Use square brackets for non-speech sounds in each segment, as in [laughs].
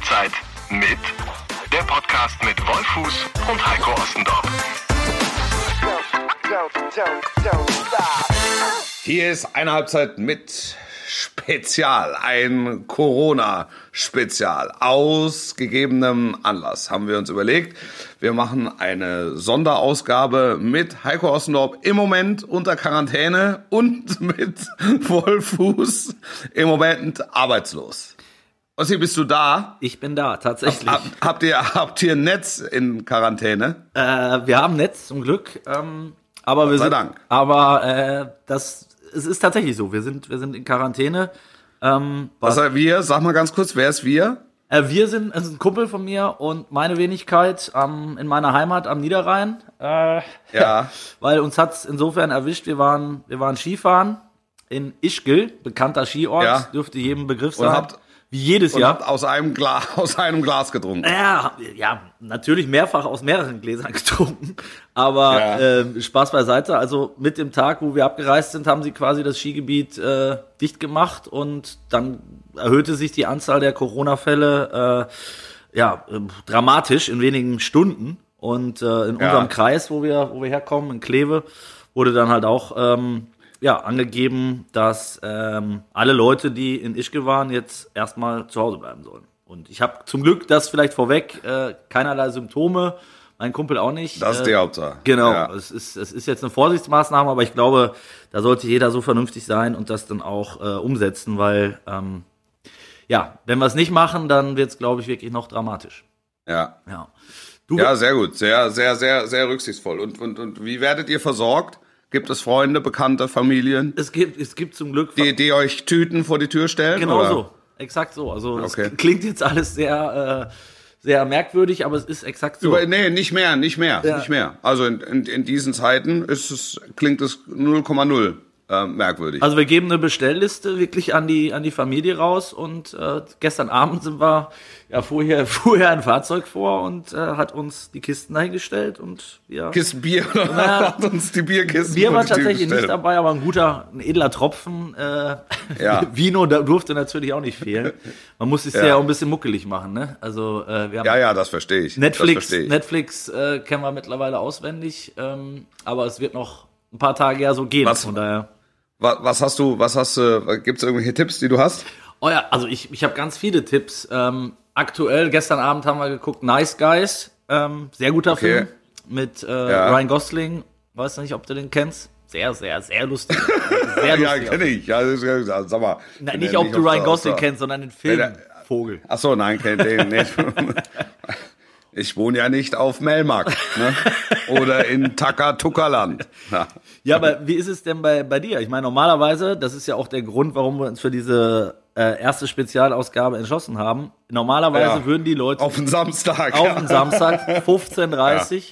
Halbzeit mit der Podcast mit Wolfuß und Heiko Ostendorf. Hier ist eine Halbzeit mit Spezial, ein Corona-Spezial. Aus gegebenem Anlass haben wir uns überlegt, wir machen eine Sonderausgabe mit Heiko Ossendorf im Moment unter Quarantäne und [laughs] mit Vollfuß im Moment arbeitslos. Ossi, bist du da? Ich bin da, tatsächlich. Hab, habt, ihr, habt ihr ein Netz in Quarantäne? Äh, wir haben Netz, zum Glück. Ähm, aber Gott wir sind, Dank. Aber äh, das, es ist tatsächlich so. Wir sind, wir sind in Quarantäne. Ähm, Was heißt wir? Sag mal ganz kurz, wer ist wir? äh, wir sind, es ist ein Kumpel von mir und meine Wenigkeit am, in meiner Heimat am Niederrhein. Äh, Ja. [laughs] weil uns hat's insofern erwischt. Wir waren, wir waren Skifahren in Ischgl, bekannter Skiort, Ja. dürfte jedem Begriff Und sein. habt- Wie jedes Und Jahr. habt aus einem, Glas, [laughs] aus einem Glas getrunken. Ja, ja, natürlich mehrfach aus mehreren Gläsern [laughs] getrunken. Aber Ja. äh, Spaß beiseite. Also mit dem Tag, wo wir abgereist sind, haben sie quasi das Skigebiet äh, dicht gemacht und dann erhöhte sich die Anzahl der Corona-Fälle äh, ja äh, dramatisch in wenigen Stunden. Und äh, in Ja. unserem Kreis, wo wir, wo wir herkommen, in Kleve, wurde dann halt auch ähm, ja, angegeben, dass ähm, alle Leute, die in Ischgl waren, jetzt erstmal zu Hause bleiben sollen. Und ich habe zum Glück das vielleicht vorweg, äh, keinerlei Symptome, mein Kumpel auch nicht. Das ist äh, die Hauptsache. Genau, Ja. es, ist, es ist jetzt eine Vorsichtsmaßnahme, aber ich glaube, da sollte jeder so vernünftig sein und das dann auch äh, umsetzen, weil ähm, ja, wenn wir es nicht machen, dann wird es, glaube ich, wirklich noch dramatisch. Ja. Ja. Du, Ja, sehr gut. Sehr, sehr, sehr, sehr rücksichtsvoll. Und, und, und wie werdet ihr versorgt? Gibt es Freunde, Bekannte, Familien, es gibt, es gibt zum Glück die, die euch Tüten vor die Tür stellen? Genau oder? so. Exakt so. Also es Okay. klingt jetzt alles sehr, äh, sehr merkwürdig, aber es ist exakt so. Über, nee, nicht mehr, nicht mehr, Ja. nicht mehr. Also in, in, in diesen Zeiten ist es, klingt es 0,0 äh, merkwürdig. Also wir geben eine Bestellliste wirklich an die an die Familie raus und äh, gestern Abend sind wir ja vorher [laughs] vorher ein Fahrzeug vor und äh, hat uns die Kisten dahingestellt und ja Kisten Bier [laughs] Na, hat uns die Bierkisten Bier war tatsächlich nicht dabei, aber ein guter, ein edler Tropfen. Äh, Ja. [laughs] Vino da durfte natürlich auch nicht fehlen. Man muss es ja. Ja. auch ein bisschen muckelig machen, ne? Also äh, wir haben Ja, ja, das verstehe ich. Netflix, verstehe ich. Netflix äh, kennen wir mittlerweile auswendig, ähm, aber es wird noch ein paar Tage ja so gehen. Was- Von daher. Was, was hast du, was hast du, gibt es irgendwelche Tipps, die du hast? Oh ja, also ich, ich habe ganz viele Tipps. Ähm, aktuell, gestern Abend haben wir geguckt, Nice Guys, ähm, sehr guter Okay. Film mit äh, Ja. Ryan Gosling. Weiß nicht, ob du den kennst. Sehr, sehr, sehr lustig. [laughs] Sehr Ja, lustig. kenne ich. Ja, ja, sag mal. Wenn nicht, ob du Ryan Gosling kennst, sondern den Film der- Vogel. Ach so, nein, kennt den nicht. [laughs] Ich wohne ja nicht auf Melmark ne? [laughs] oder in Takatukaland. Ja. Ja, aber wie ist es denn bei, bei dir? Ich meine, normalerweise, das ist ja auch der Grund, warum wir uns für diese äh, erste Spezialausgabe entschlossen haben. Normalerweise Ja. würden die Leute Auf den Samstag. auf den Samstag [laughs] 15.30 Uhr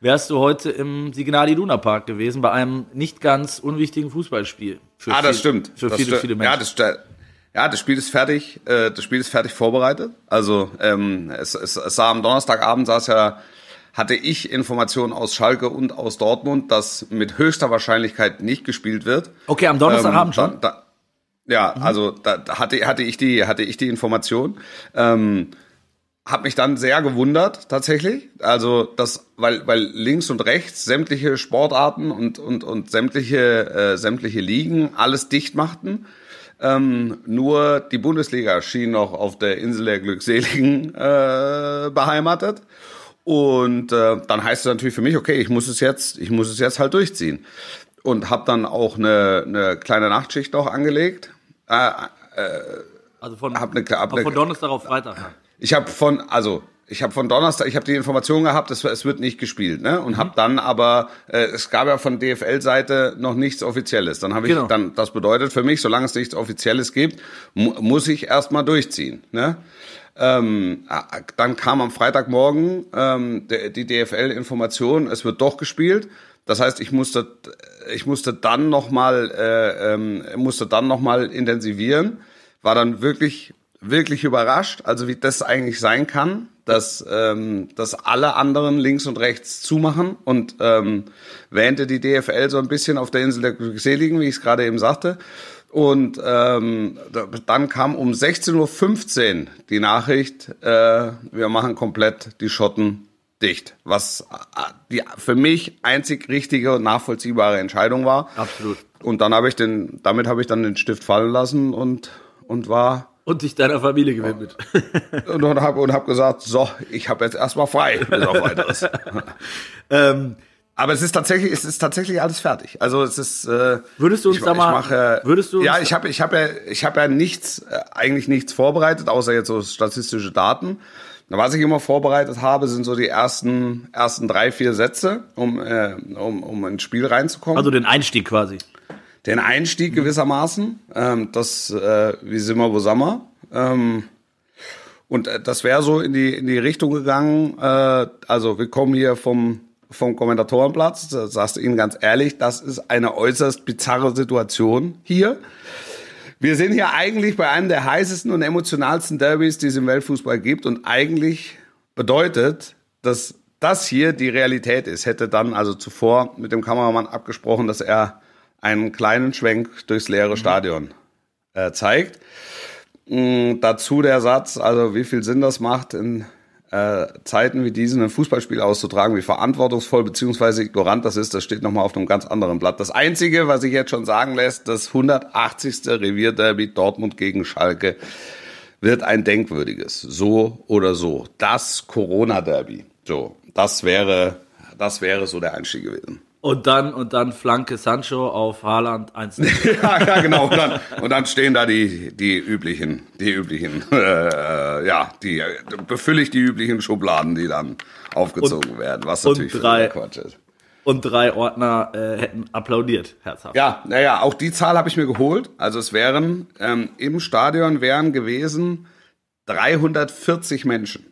wärst du heute im Signal Iduna Park gewesen bei einem nicht ganz unwichtitigen Fußballspiel. Für Ah, das viel- stimmt. Für das viele, stimmt. viele Ja, Menschen. das, st- ja, das Spiel ist fertig. Äh, das Spiel ist fertig vorbereitet. Also ähm, es, es, es sah am Donnerstagabend saß ja hatte ich Informationen aus Schalke und aus Dortmund, dass mit höchster Wahrscheinlichkeit nicht gespielt wird. okay, am Donnerstagabend Ähm, schon. Da, da, ja, also da hatte, hatte ich die hatte ich die Information. Ähm, hab mich dann sehr gewundert tatsächlich, also das, weil weil links und rechts sämtliche Sportarten und und und sämtliche äh, sämtliche Ligen alles dicht machten. Ähm, nur die Bundesliga schien noch auf der Insel der Glückseligen äh, beheimatet. Und äh, dann heißt es natürlich für mich, okay, ich muss es jetzt, ich muss es jetzt halt durchziehen. Und habe dann auch eine, eine kleine Nachtschicht noch angelegt. Äh, Also von, hab ne- hab auch ne- von Donnerstag auf Freitag. ich habe von, also ich habe von Donnerstag, ich habe die Information gehabt, es, es wird nicht gespielt, ne? Und habe dann aber, äh, es gab ja von DFL-Seite noch nichts Offizielles. Dann habe ich Genau. dann, das bedeutet für mich, solange es nichts Offizielles gibt, mu muss ich erstmal durchziehen, ne? Ähm, äh, dann kam am Freitagmorgen ähm, die DFL-Information, es wird doch gespielt. Das heißt, ich musste, ich musste dann noch mal, äh, ähm, musste dann noch mal intensivieren. War dann wirklich, wirklich überrascht, also wie das eigentlich sein kann, dass, ähm, dass alle anderen links und rechts zumachen und ähm, wähnte die DFL so ein bisschen auf der Insel der Glückseligen, wie ich es gerade eben sagte. Und ähm, da- dann kam um 16.15 Uhr die Nachricht, äh, wir machen komplett die Schotten dicht. Was äh, die für mich einzig richtige und nachvollziehbare Entscheidung war. Absolut. Und dann habe ich den, damit habe ich dann den Stift fallen lassen und, und war Und dich deiner Familie gewidmet. [laughs] und habe und hab gesagt, so, ich habe jetzt erstmal frei, bis auf weiteres. [laughs] ähm, Aber es ist tatsächlich, es ist tatsächlich alles fertig. Also es ist. Äh, Würdest du uns ich, da mal- Ich mache, würdest du Ja, ich habe, ich habe ja, ich habe ja nichts, äh, eigentlich nichts vorbereitet, außer jetzt so statistische Daten. Was ich immer vorbereitet habe, sind so die ersten, ersten drei, vier Sätze, um, äh, um, um ins Spiel reinzukommen. also den Einstieg quasi. Den Einstieg gewissermaßen. Ähm, das, äh, wie sind wir, wo sind wir? Ähm, und äh, das wäre so in die, in die Richtung gegangen. Äh, also wir kommen hier vom, vom Kommentatorenplatz. Da sagst du Ihnen ganz ehrlich, das ist eine äußerst bizarre Situation hier. Wir sind hier eigentlich bei einem der heißesten und emotionalsten Derbys, die es im Weltfußball gibt. Und eigentlich bedeutet, dass das hier die Realität ist. Hätte dann also zuvor mit dem Kameramann abgesprochen, dass er einen kleinen Schwenk durchs leere Stadion äh, zeigt. Mm, dazu der Satz, also wie viel Sinn das macht, in äh, Zeiten wie diesen ein Fußballspiel auszutragen, wie verantwortungsvoll beziehungsweise ignorant das ist, das steht nochmal auf einem ganz anderen Blatt. Das Einzige, was ich jetzt schon sagen lässt, das 180. Revierderby Dortmund gegen Schalke wird ein denkwürdiges, so oder so. Das Corona-Derby, so, das wäre, das wäre so der Einstieg gewesen. Und dann, und dann Flanke Sancho auf Haaland 1 [laughs] ja, ja, genau. Und dann, und dann stehen da die, die üblichen, die üblichen, äh, ja, die befülle ich die üblichen Schubladen, die dann aufgezogen werden, was und natürlich drei- Quatsch ist. Und drei Ordner äh, hätten applaudiert, herzhaft. Ja, naja, auch die Zahl habe ich mir geholt. Also es wären ähm, im Stadion wären gewesen 340 Menschen.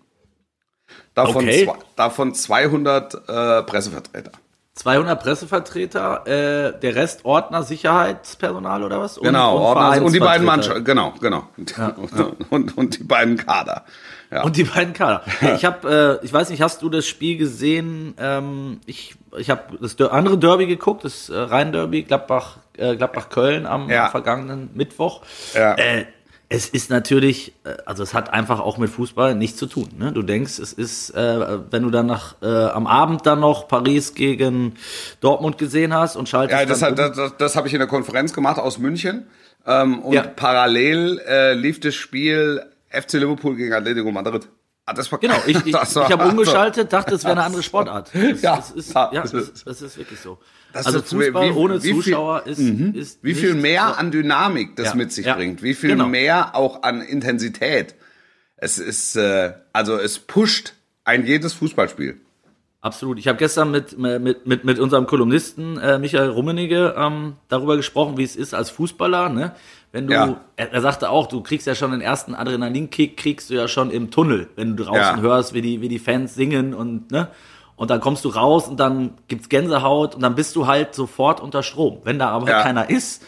Davon, Okay. zwei, davon 200 äh, Pressevertreter. 200 Pressevertreter, äh, der Rest Ordner, Sicherheitspersonal oder was? Und, Genau, und Ordner, und die beiden. Mannschaften, genau, genau. [laughs] Und, und die beiden Kader. Ja. Und die beiden Kader. Ich habe, äh, ich weiß nicht, hast du das Spiel gesehen? Ähm, ich ich habe das Der- andere Derby geguckt, das äh, Rhein-Derby, Gladbach, äh, Gladbach-Köln am, Ja. am vergangenen Mittwoch. Ja. Äh, es ist natürlich, äh, also es hat einfach auch mit Fußball nichts zu tun. Ne? Du denkst, es ist, äh, wenn du dann nach äh, am Abend dann noch Paris gegen Dortmund gesehen hast und schaltest Ja, das, hat, um. das, das, das habe ich in der Konferenz gemacht aus München. Ähm, und Ja. parallel äh, lief das Spiel FC Liverpool gegen Atletico Madrid. Ah, das war Genau, [laughs] ich, ich, ich habe umgeschaltet, dachte, es wäre eine andere Sportart. Das, [laughs] Ja. das ist, Ja. das, das ist wirklich so. Das also Fußball wie- ohne wie viel- Zuschauer ist, ist Wie viel mehr so- an Dynamik das Ja, mit sich ja. bringt, wie viel Genau. mehr auch an Intensität. Es ist, äh, also es pusht ein jedes Fußballspiel. Absolut. Ich habe gestern mit, mit, mit, mit unserem Kolumnisten äh, Michael Rummenigge ähm, darüber gesprochen, wie es ist als Fußballer. Ne? Wenn du, Ja. er, er sagte auch, du kriegst ja schon den ersten Adrenalinkick, kriegst du ja schon im Tunnel, wenn du draußen Ja. hörst, wie die, wie die Fans singen und ne. Und dann kommst du raus und dann gibt's Gänsehaut und dann bist du halt sofort unter Strom. Wenn da aber Ja. keiner ist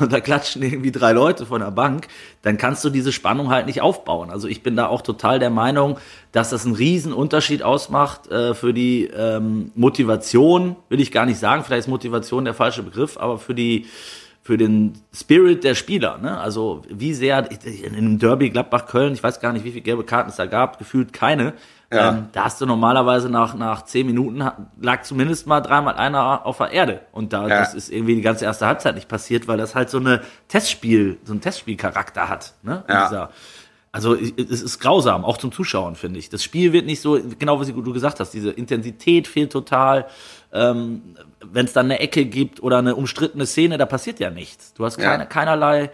und [laughs] da klatschen irgendwie drei Leute von der Bank, dann kannst du diese Spannung halt nicht aufbauen. Also ich bin da auch total der Meinung, dass das einen riesen Unterschied ausmacht äh, für die ähm, Motivation, will ich gar nicht sagen, vielleicht ist Motivation der falsche Begriff, aber für die für den Spirit der Spieler, ne? Also wie sehr in einem Derby Gladbach-Köln, ich weiß gar nicht, wie viele gelbe Karten es da gab, gefühlt keine. Ja. Ähm, da hast du normalerweise nach, nach zehn Minuten lag zumindest mal dreimal einer auf der Erde. Und da, Ja. das ist irgendwie die ganze erste Halbzeit nicht passiert, weil das halt so eine Testspiel, so einen Testspielcharakter hat, ne? Ja. Dieser, also es ist grausam, auch zum Zuschauen, finde ich. Das Spiel wird nicht so, genau wie du gesagt hast, diese Intensität fehlt total. Ähm, Wenn es dann eine Ecke gibt oder eine umstrittene Szene, da passiert ja nichts. Du hast keine, Ja. keinerlei,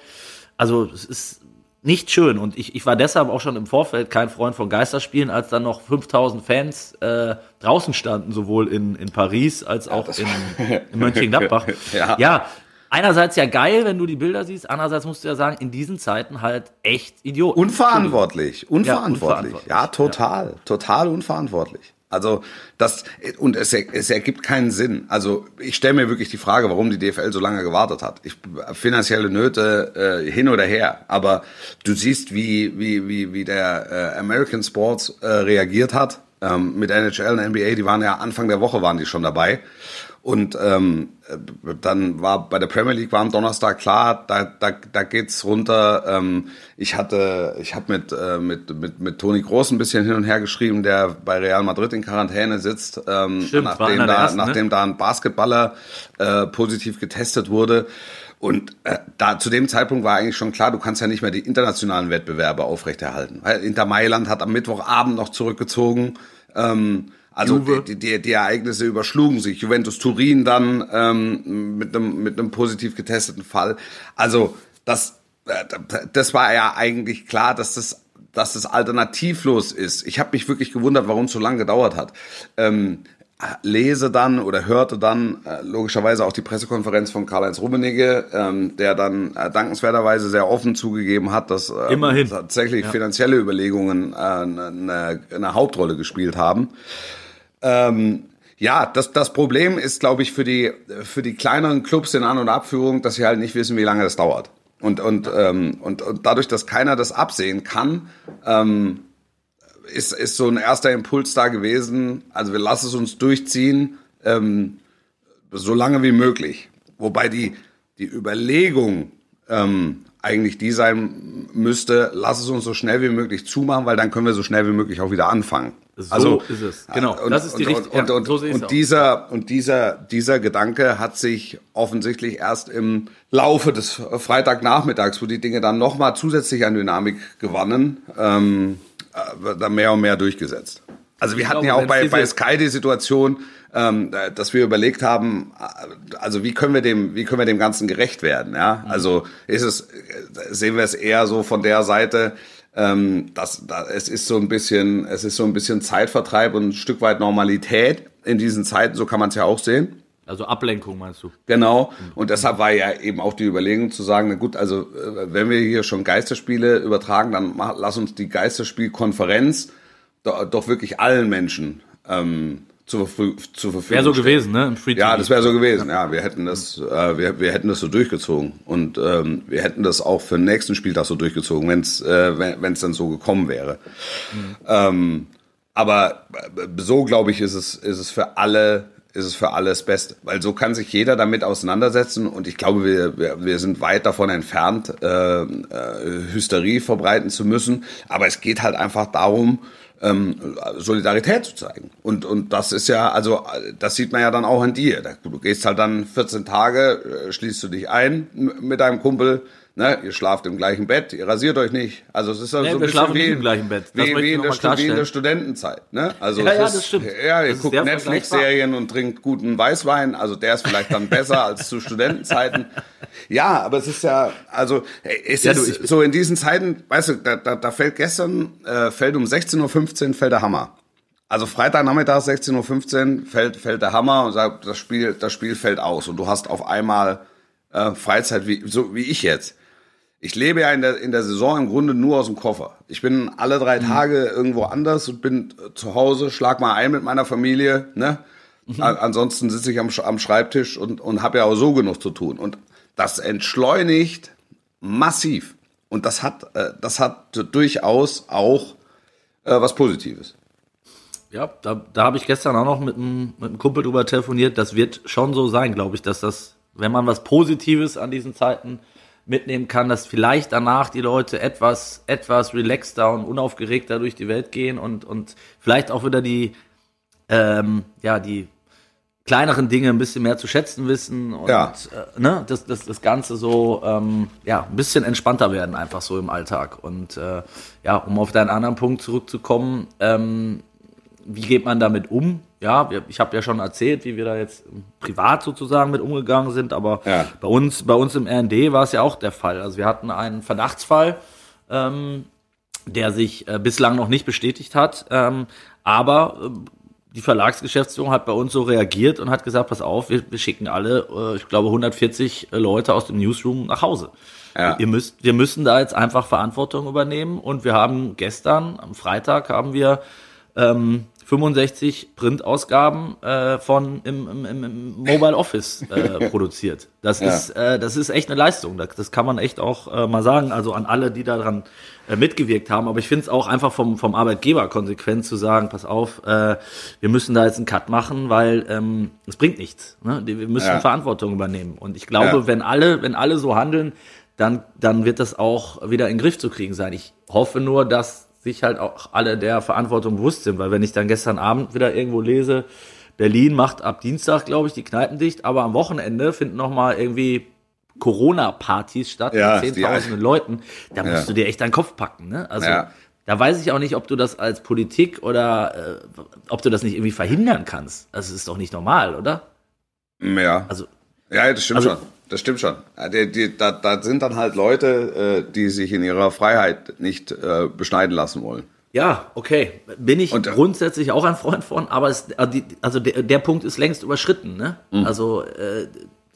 also es ist nicht schön. Und ich, ich war deshalb auch schon im Vorfeld kein Freund von Geisterspielen, als dann noch 5000 Fans äh, draußen standen, sowohl in, in Paris als auch in, [laughs] in Mönchengladbach. Ja. ja, einerseits ja geil, wenn du die Bilder siehst, andererseits musst du ja sagen, in diesen Zeiten halt echt Idioten. Unverantwortlich, unverantwortlich. unverantwortlich. Ja, total, total unverantwortlich. Also das und es, es ergibt keinen Sinn. Also ich stelle mir wirklich die Frage, warum die DFL so lange gewartet hat. Ich, finanzielle Nöte äh, hin oder her, aber du siehst, wie wie wie wie der äh, American Sports äh, reagiert hat ähm, mit NHL und NBA. Die waren ja Anfang der Woche waren die schon dabei Und ähm, dann war bei der Premier League war am Donnerstag klar, da, da, da geht's runter. Ähm, ich hatte, ich habe mit, äh, mit, mit, mit Toni Groß ein bisschen hin und her geschrieben, der bei Real Madrid in Quarantäne sitzt, ähm, Stimmt, nachdem, da, ersten, nachdem ne? da ein Basketballer äh, positiv getestet wurde. Und äh, da zu dem Zeitpunkt war eigentlich schon klar, du kannst ja nicht mehr die internationalen Wettbewerbe aufrechterhalten. Weil Inter Mailand hat am Mittwochabend noch zurückgezogen. Ähm, also die, die, die Ereignisse überschlugen sich. Juventus Turin dann ähm, mit einem mit einem positiv getesteten Fall. Also das äh, das war ja eigentlich klar, dass das dass das alternativlos ist. Ich habe mich wirklich gewundert, warum es so lange gedauert hat. Ähm, lese dann oder hörte dann äh, logischerweise auch die Pressekonferenz von Karl-Heinz Rummenigge, ähm, der dann äh, dankenswerterweise sehr offen zugegeben hat, dass äh, Immerhin. tatsächlich ja. finanzielle Überlegungen äh, eine, eine Hauptrolle gespielt haben. Ähm, ja, das, das Problem ist, glaube ich, für die, für die kleineren Clubs in An- und Abführung, dass sie halt nicht wissen, wie lange das dauert. Und, und, ähm, und, und dadurch, dass keiner das absehen kann, ähm, ist, ist so ein erster Impuls da gewesen. Also wir lassen es uns durchziehen, ähm, so lange wie möglich. Wobei die, die Überlegung ähm, eigentlich die sein müsste, lass es uns so schnell wie möglich zumachen, weil dann können wir so schnell wie möglich auch wieder anfangen. So also, ist es. Genau. Und, das ist die richtige. Und, und, und, und dieser und dieser dieser Gedanke hat sich offensichtlich erst im Laufe des Freitagnachmittags, wo die Dinge dann noch mal zusätzlich an Dynamik gewannen, ähm, äh, da mehr und mehr durchgesetzt. Also wir ich hatten glaube, ja auch bei, bei Sky die Situation, ähm, dass wir überlegt haben, äh, also wie können wir dem, wie können wir dem Ganzen gerecht werden? Ja, mhm. also ist es, sehen wir es eher so von der Seite, ähm, dass, dass es ist so ein bisschen, es ist so ein bisschen Zeitvertreib und ein Stück weit Normalität in diesen Zeiten. So kann man es ja auch sehen. Also Ablenkung meinst du? Genau. Und deshalb war ja eben auch die Überlegung zu sagen, na gut, also äh, wenn wir hier schon Geisterspiele übertragen, dann lass uns die Geisterspielkonferenz doch, wirklich allen Menschen ähm, zur, zur Verfügung Wäre so stellen. gewesen, ne? Im Free ja, das wäre so gewesen. Ja, wir hätten das, äh, wir, wir hätten das so durchgezogen und ähm, wir hätten das auch für den nächsten Spieltag so durchgezogen, wenn's, äh, wenn es dann so gekommen wäre. Mhm. Ähm, aber äh, so glaube ich, ist es ist es für alle ist es für alles Beste, weil so kann sich jeder damit auseinandersetzen und ich glaube, wir, wir, wir sind weit davon entfernt, äh, äh, Hysterie verbreiten zu müssen, aber es geht halt einfach darum, ähm, Solidarität zu zeigen. Und, und das ist ja, also das sieht man ja dann auch an dir. Du gehst halt dann 14 Tage, äh, schließt du dich ein mit deinem Kumpel, ne, ihr schlaft im gleichen Bett, ihr rasiert euch nicht. Also es ist also nee, so ein bisschen wie, im gleichen Bett. Das wie, wie, in der, wie in der Studentenzeit. Ne? Also ja, ja, das ist, stimmt. Ja, ihr das guckt Netflix-Serien und trinkt guten Weißwein. Also der ist vielleicht dann besser als zu Studentenzeiten. Ja, aber es ist ja, also es ja, ist du, so in diesen Zeiten, weißt du, da, da, da fällt gestern, äh, fällt um 16.15 Uhr fällt der Hammer. Also Freitagnachmittag 16.15 Uhr fällt, fällt der Hammer und sagt, das Spiel, das Spiel fällt aus und du hast auf einmal äh, Freizeit, wie, so wie ich jetzt. Ich lebe ja in der, in der Saison im Grunde nur aus dem Koffer. Ich bin alle drei mhm. Tage irgendwo anders und bin zu Hause, schlag mal ein mit meiner Familie. Ne? Mhm. Ansonsten sitze ich am, am Schreibtisch und, und habe ja auch so genug zu tun. Und das entschleunigt massiv. Und das hat, äh, das hat durchaus auch äh, was Positives. Ja, da, da habe ich gestern auch noch mit einem, mit einem Kumpel drüber telefoniert. Das wird schon so sein, glaube ich, dass das, wenn man was Positives an diesen Zeiten mitnehmen kann, dass vielleicht danach die Leute etwas, etwas relaxter und unaufgeregter durch die Welt gehen und, und vielleicht auch wieder die, ähm, ja, die kleineren Dinge ein bisschen mehr zu schätzen wissen und ja. äh, ne, das, das, das Ganze so ähm, ja, ein bisschen entspannter werden, einfach so im Alltag. Und äh, ja, um auf deinen anderen Punkt zurückzukommen, ähm, wie geht man damit um? Ja, ich habe ja schon erzählt, wie wir da jetzt privat sozusagen mit umgegangen sind, aber ja. bei uns, bei uns im RND war es ja auch der Fall. Also wir hatten einen Verdachtsfall, ähm, der sich äh, bislang noch nicht bestätigt hat, ähm, aber äh, die Verlagsgeschäftsführung hat bei uns so reagiert und hat gesagt, pass auf, wir, wir schicken alle, äh, ich glaube 140 äh, Leute aus dem Newsroom nach Hause. Ja. Ihr müsst, wir müssen da jetzt einfach Verantwortung übernehmen und wir haben gestern, am Freitag haben wir ähm, 65 Printausgaben äh, von im, im, im, Mobile Office äh, [laughs] produziert. Das Ja. ist äh, das ist echt eine Leistung. Das, das kann man echt auch äh, mal sagen. Also an alle, die daran äh, mitgewirkt haben. Aber ich finde es auch einfach vom vom Arbeitgeber konsequent zu sagen: Pass auf, äh, wir müssen da jetzt einen Cut machen, weil ähm, es bringt nichts. Ne? Wir müssen Ja. Verantwortung übernehmen. Und ich glaube, Ja. wenn alle wenn alle so handeln, dann dann wird das auch wieder in den Griff zu kriegen sein. Ich hoffe nur, dass sich halt auch alle der Verantwortung bewusst sind, weil wenn ich dann gestern Abend wieder irgendwo lese, Berlin macht ab Dienstag, glaube ich, die Kneipen dicht, aber am Wochenende finden noch mal irgendwie Corona-Partys statt Ja, mit zehntausenden Leuten. Da musst Ja. du dir echt einen Kopf packen. Ne? Also Ja. da weiß ich auch nicht, ob du das als Politik oder äh, ob du das nicht irgendwie verhindern kannst. Also es ist doch nicht normal, oder? Ja. Also Ja, das stimmt Also- schon. Das stimmt schon. Ja, Die, die, da, da sind dann halt Leute, äh, die sich in ihrer Freiheit nicht äh, beschneiden lassen wollen. Ja, okay. Bin ich Und, äh, grundsätzlich auch ein Freund von, aber es, also der, der Punkt ist längst überschritten. Ne? Mhm. Also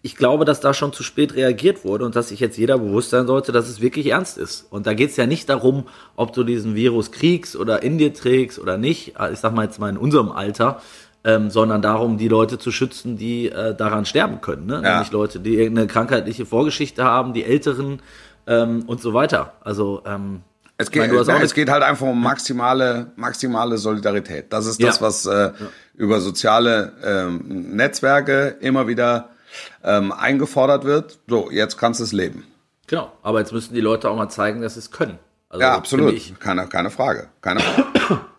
ich glaube, dass da schon zu spät reagiert wurde und dass sich jetzt jeder bewusst sein sollte, dass es wirklich ernst ist. Und da geht es ja nicht darum, ob du diesen Virus kriegst oder in dir trägst oder nicht. Äh, Ich sag mal jetzt mal in unserem Alter. Ähm, sondern darum, die Leute zu schützen, die äh, daran sterben können. Ne? Ja. Nämlich Leute, die irgendeine krankheitliche Vorgeschichte haben, die Älteren ähm, und so weiter. Also ähm, Es meine, geht, auch nein, eine- es geht halt einfach um maximale, maximale Solidarität. Das ist das, Ja. was äh, über soziale ähm, Netzwerke immer wieder ähm, eingefordert wird. So, jetzt kannst du es leben. Genau, aber jetzt müssen die Leute auch mal zeigen, dass sie es können. Also, Ja, absolut. Keine, keine Frage. Keine Frage.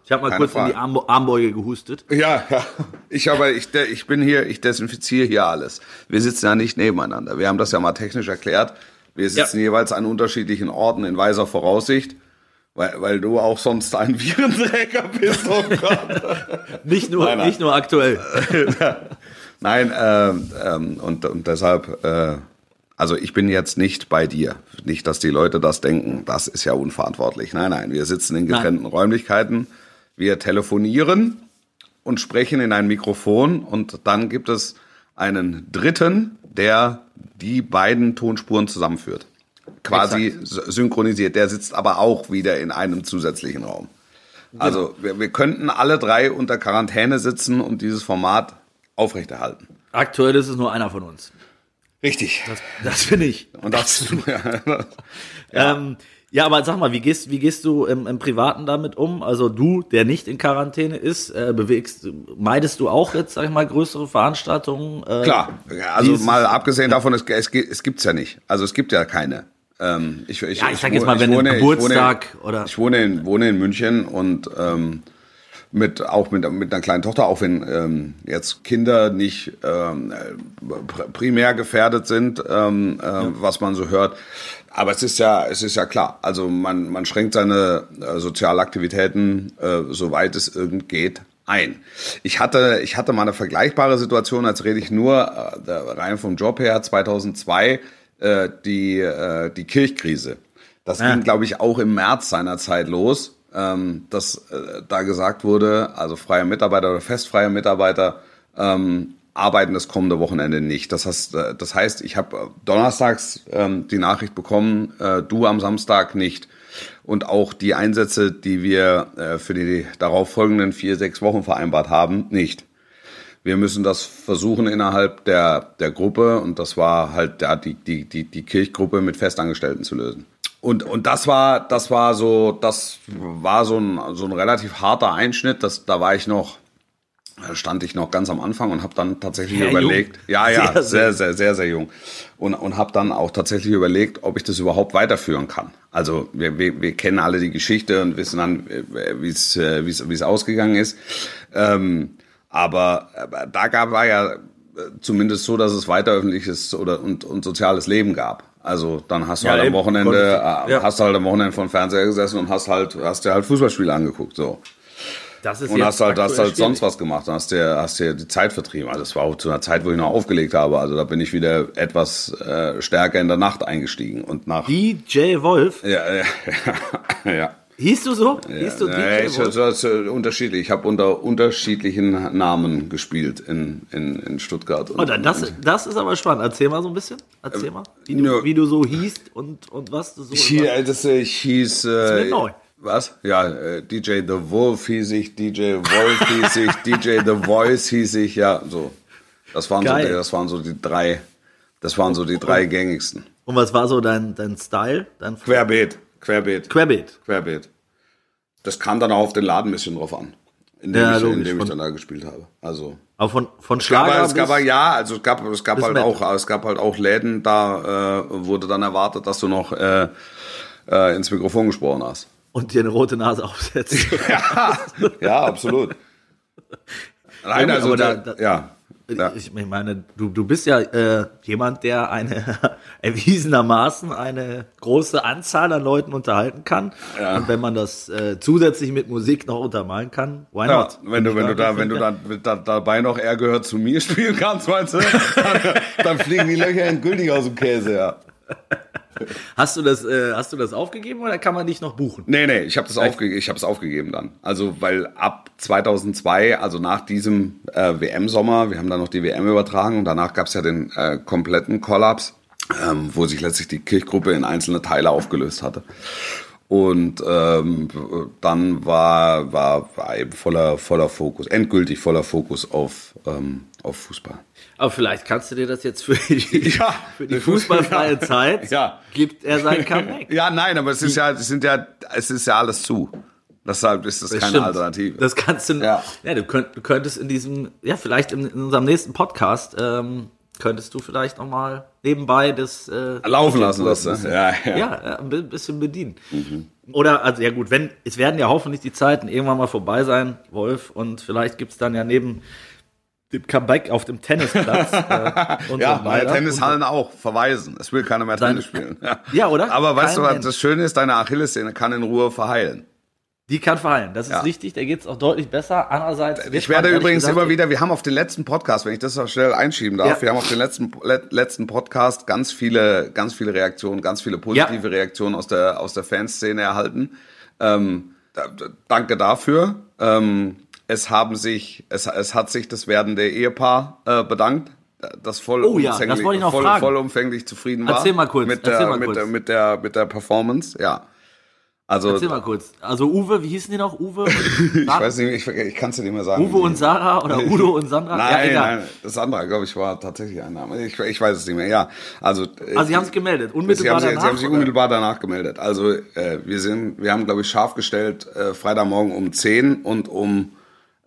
Ich habe mal Keine kurz in die Frage. Arm Armbeuge gehustet. Ja, ja. Ich aber ich, ich bin hier, ich desinfiziere hier alles. Wir sitzen ja nicht nebeneinander. Wir haben das ja mal technisch erklärt. Wir sitzen Ja. jeweils an unterschiedlichen Orten in weiser Voraussicht, weil, weil du auch sonst ein [laughs] Virenträger bist. Oh Gott. [laughs] Nicht nur, Nein, nein. nicht nur aktuell. [laughs] Nein, ähm, ähm, und, und deshalb, äh, also ich bin jetzt nicht bei dir. Nicht, dass die Leute das denken, das ist ja unverantwortlich. Nein, nein, wir sitzen in getrennten Räumlichkeiten, wir telefonieren und sprechen in ein Mikrofon und dann gibt es einen Dritten, der die beiden Tonspuren zusammenführt. Quasi sy- synchronisiert. Der sitzt aber auch wieder in einem zusätzlichen Raum. Also wir, wir könnten alle drei unter Quarantäne sitzen und dieses Format aufrechterhalten. Aktuell ist es nur einer von uns. Richtig. Das bin ich. und das, [laughs] ja, Ja. Ähm, ja, aber sag mal, wie gehst, wie gehst du im, im Privaten damit um? Also du, der nicht in Quarantäne ist, äh, bewegst, meidest du auch jetzt, sag ich mal, größere Veranstaltungen? Äh, klar. Ja, Also mal abgesehen davon, es, es, es gibt's ja nicht. Also es gibt ja keine. Ähm, ich, ich, Ja, ich sag jetzt mal, wenn wohne- Geburtstag ich wohne, oder- Ich wohne in, wohne in München und ähm, mit auch mit, mit einer kleinen Tochter, auch wenn ähm, jetzt Kinder nicht ähm, äh, pr- primär gefährdet sind, ähm, äh, was man so hört. Aber es ist ja, es ist ja klar. Also man, man schränkt seine äh, Sozialaktivitäten, äh, soweit es irgend geht, ein. Ich hatte, ich hatte mal eine vergleichbare Situation, als rede ich nur äh, rein vom Job her 2002 äh, die äh, die Kirchkrise. Das Ja. ging, glaube ich, auch im März seiner Zeit los, ähm, dass äh, da gesagt wurde, also freie Mitarbeiter oder festfreie Mitarbeiter ähm, arbeiten das kommende Wochenende nicht. Das heißt, äh, das heißt ich habe äh, donnerstags ähm, die Nachricht bekommen, äh, du am Samstag nicht. Und auch die Einsätze, die wir äh, für die darauf folgenden vier, sechs Wochen vereinbart haben, nicht. Wir müssen das versuchen innerhalb der, der Gruppe und das war halt ja, die, die, die, die Kirchgruppe mit Festangestellten zu lösen. Und, und das war, das war so, das war so ein, so ein relativ harter Einschnitt. Das, da war ich noch, stand ich noch ganz am Anfang und habe dann tatsächlich Sehr überlegt, jung. ja, ja, Sehr, sehr, sehr, sehr, sehr jung. Und, und habe dann auch tatsächlich überlegt, ob ich das überhaupt weiterführen kann. Also wir, wir, wir kennen alle die Geschichte und wissen dann, äh, wie es äh, wie es wie ausgegangen ist. Ähm, aber, da gab war ja äh, zumindest so, dass es weiter öffentliches oder und, und soziales Leben gab. Also dann hast du Ja, halt am. Wochenende, ja. hast du halt am Wochenende vor dem Fernseher gesessen und hast halt, hast dir halt Fußballspiele angeguckt. So. Das ist Und hast halt, hast halt sonst was gemacht, dann hast dir, hast dir die Zeit vertrieben. Also das war auch zu einer Zeit, wo ich noch aufgelegt habe. Also da bin ich wieder etwas äh, stärker in der Nacht eingestiegen und nach. DJ Wolf. Ja, ja, [laughs] ja. Hieß du so? Ja, Hieß du DJ ich, Wolf? das ist äh, unterschiedlich. Ich habe unter unterschiedlichen Namen gespielt in, in, in Stuttgart. Und, Oh, dann das, und, das ist aber spannend. Erzähl mal so ein bisschen. Erzähl mal, wie du, ja. wie du so hießt und, und was du so. ich, das, äh, ich hieß. mir Äh, neu. Was? Ja, äh, DJ The Wolf hieß ich, DJ Wolf hieß ich, [laughs] DJ The Voice hieß ich, ja, so. Das waren, so die, das waren so die drei, das waren so die drei gängigsten. Und was war so dein, dein Style? Dein Querbeet, Querbeet, Querbeet. Querbeet. Das kam dann auch auf den Laden ein bisschen drauf an, in dem, Ja, ich, in dem ich Von- dann da gespielt habe. Also Aber von, von Es gab, Schlager es gab ja, also es gab, es gab halt Metal. auch, es gab halt auch Läden, da äh, wurde dann erwartet, dass du noch äh, äh, ins Mikrofon gesprochen hast. Und dir eine rote Nase aufsetzt. [laughs] Ja, ja, absolut. Nein, Ja, also da, da- da- ja. ja. Ich meine, du, du bist ja äh, jemand, der eine [laughs] erwiesenermaßen eine große Anzahl an Leuten unterhalten kann. Ja. Und wenn man das äh, zusätzlich mit Musik noch untermalen kann, why Ja, not? wenn du, wenn du da, wenn du dann mit da, dabei noch er gehört zu mir [laughs] spielen kannst, meinst du, dann, dann fliegen die Löcher endgültig aus dem Käse, ja. Hast du das, äh, hast du das aufgegeben oder kann man dich noch buchen? Nee, nee, ich habe das aufge ich hab's aufgegeben dann. Also, weil ab 2002, also nach diesem äh, WM-Sommer, wir haben dann noch die WM übertragen und danach gab's ja den äh, kompletten Kollaps, ähm, wo sich letztlich die Kirchgruppe in einzelne Teile aufgelöst hatte. Und ähm, dann war, war, war eben voller, voller Fokus, endgültig voller Fokus auf, ähm, auf Fußball. Aber vielleicht kannst du dir das jetzt für die, [laughs] Ja. für die fußballfreie [laughs] Ja. Zeit, Ja. gibt er sein Comeback. Ja, nein, aber es ist ja, es sind ja, es ist ja alles zu. Deshalb ist das, Das keine stimmt. Alternative. Das kannst du, Ja. ja, du, könnt, du könntest in diesem, ja, vielleicht in, in unserem nächsten Podcast, ähm, könntest du vielleicht noch mal nebenbei das äh, Laufen lassen, das. ne? Ja, ja. ja, ja, ein bi- bisschen bedienen. Oder, also ja gut, wenn, es werden ja hoffentlich die Zeiten irgendwann mal vorbei sein, Wolf, und vielleicht gibt's dann ja neben dem Comeback auf dem Tennisplatz [laughs] äh, und Ja, so weiter. Tennishallen auch verweisen. Es will keiner mehr Tennis spielen. Ja, Ja, oder? Aber weißt du, Kein was Mensch. das Schöne ist, deine Achillessehne kann in Ruhe verheilen. Die kann verheilen, das ist Ja. richtig, da geht's auch deutlich besser. Andererseits, Ich werde übrigens gesagt- immer wieder, wir haben auf den letzten Podcast, wenn ich das noch schnell einschieben darf, Ja. wir haben auf den letzten, le- letzten Podcast ganz viele, ganz viele Reaktionen, ganz viele positive Reaktionen aus der, aus der Fanszene erhalten. Ähm, da, da, danke dafür. Ähm, es haben sich, es, es hat sich das werdende Ehepaar äh, bedankt, das voll Oh ja, das wollte ich noch voll, fragen. vollumfänglich zufrieden war. Erzähl mal kurz, Mit erzähl der, mal mit, kurz. Der, mit der, mit der Performance, ja. Also, Erzähl mal kurz. Also Uwe, wie hießen die noch? Uwe? [laughs] ich weiß nicht, ich, ich kann es dir nicht mehr sagen. Uwe und Sarah oder Udo und Sandra? ja, Nein, egal. nein, das andere, glaube ich, war tatsächlich ein Name. Ich, ich weiß es nicht mehr. Ja, also. äh, Also sie haben es gemeldet, Sie unmittelbar haben, sich, danach. sie haben sich unmittelbar danach gemeldet. Also äh, wir sind, wir haben, glaube ich, scharf gestellt, äh, Freitagmorgen um 10 und um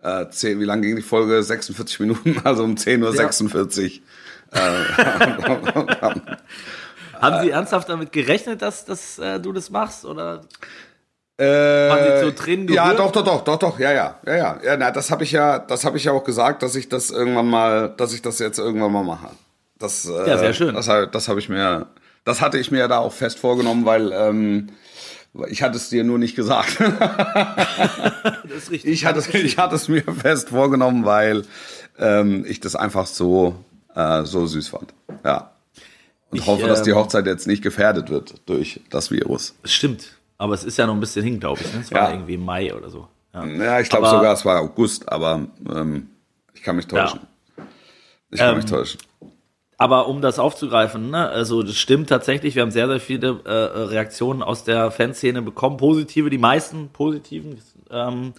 äh, 10, wie lange ging die Folge? 46 Minuten, [laughs] also um 10.46 Uhr. [laughs] [laughs] Haben sie ernsthaft damit gerechnet, dass, dass äh, du das machst? Oder? Äh, Waren Sie zu Tränen ja, doch, doch, doch, doch, doch, ja, ja, ja, ja. ja na, das habe ich ja, das habe ich ja auch gesagt, dass ich das irgendwann mal, dass ich das jetzt irgendwann mal mache. Das, äh, Ja, sehr schön. Das, das habe ich mir, das hatte ich mir ja da auch fest vorgenommen, weil ähm, ich hatte es dir nur nicht gesagt. [laughs] Das ist richtig. Ich hatte, es- ich hatte es mir fest vorgenommen, weil ähm, ich das einfach so, äh, so süß fand. Ja. Und Ich, hoffe, dass die ähm, Hochzeit jetzt nicht gefährdet wird durch das Virus. Stimmt. Aber es ist ja noch ein bisschen hin, glaube ich. Ne? Es war Ja. irgendwie Mai oder so. Ja. Ja, ich glaube sogar, es war August, aber ähm, ich kann mich täuschen. Ich kann Ähm, mich täuschen. Aber um das aufzugreifen, ne, also das stimmt tatsächlich, wir haben sehr, sehr viele äh, Reaktionen aus der Fanszene bekommen, positive, die meisten positiven. Ähm,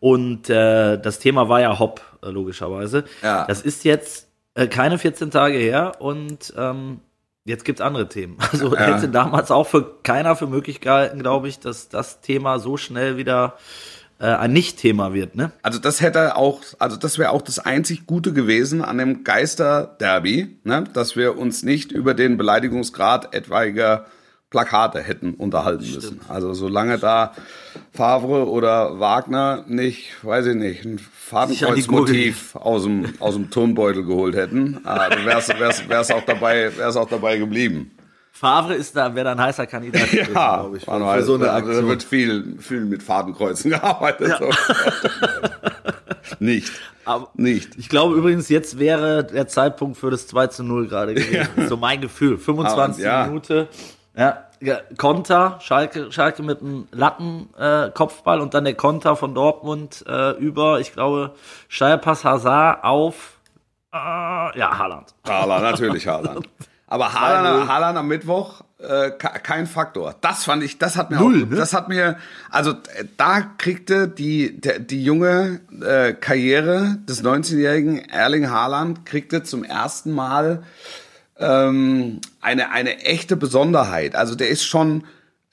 und äh, das Thema war ja Hopp, äh, logischerweise. Ja. Das ist jetzt äh, keine 14 Tage her und ähm, jetzt gibt's andere Themen. [laughs] Also Ja. hätte damals auch für keiner für möglich gehalten, glaube ich, dass das Thema so schnell wieder äh, ein Nicht-Thema wird, ne? Also das hätte auch, also das wäre auch das einzig Gute gewesen an dem Geister-Derby, ne? dass wir uns nicht über den Beleidigungsgrad etwaiger Plakate hätten unterhalten müssen. Also solange da Favre oder Wagner nicht, weiß ich nicht, ein Fadenkreuzmotiv aus dem, aus dem Turnbeutel geholt hätten, äh, wäre es auch dabei, wär's auch dabei geblieben. Favre ist da, wäre da ein heißer Kandidat gewesen, Ja, glaube ich, für, nur für so eine also da Aktion. wird viel, viel mit Fadenkreuzen [laughs] gearbeitet. So. nicht. Aber- nicht. Ich glaube übrigens, jetzt wäre der Zeitpunkt für das 2 zu 0 gerade gewesen. So mein Gefühl. 25 Aber, ja. Minute. Ja, ja, Konter, Schalke, Schalke mit einem Lattenkopfball äh, und dann der Konter von Dortmund äh, über, ich glaube, Steilpass Hazard auf äh, ja, Haaland. Haaland, natürlich Haaland. [laughs] Aber Haaland, Haaland am Mittwoch äh, kein Faktor. Das fand ich, das hat mir Null, auch, ne? das hat mir, also äh, da kriegte die der, die junge äh, Karriere des 19-jährigen Erling Haaland kriegte zum ersten Mal ähm, eine eine echte Besonderheit. Also der ist schon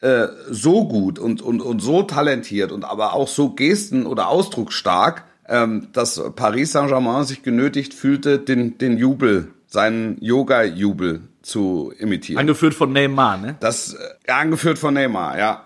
äh, so gut und und und so talentiert und aber auch so gesten oder ausdrucksstark, ähm, dass Paris Saint-Germain sich genötigt fühlte, den den Jubel, seinen Yoga-Jubel zu imitieren. Angeführt von Neymar, ne? Das äh, angeführt von Neymar, ja.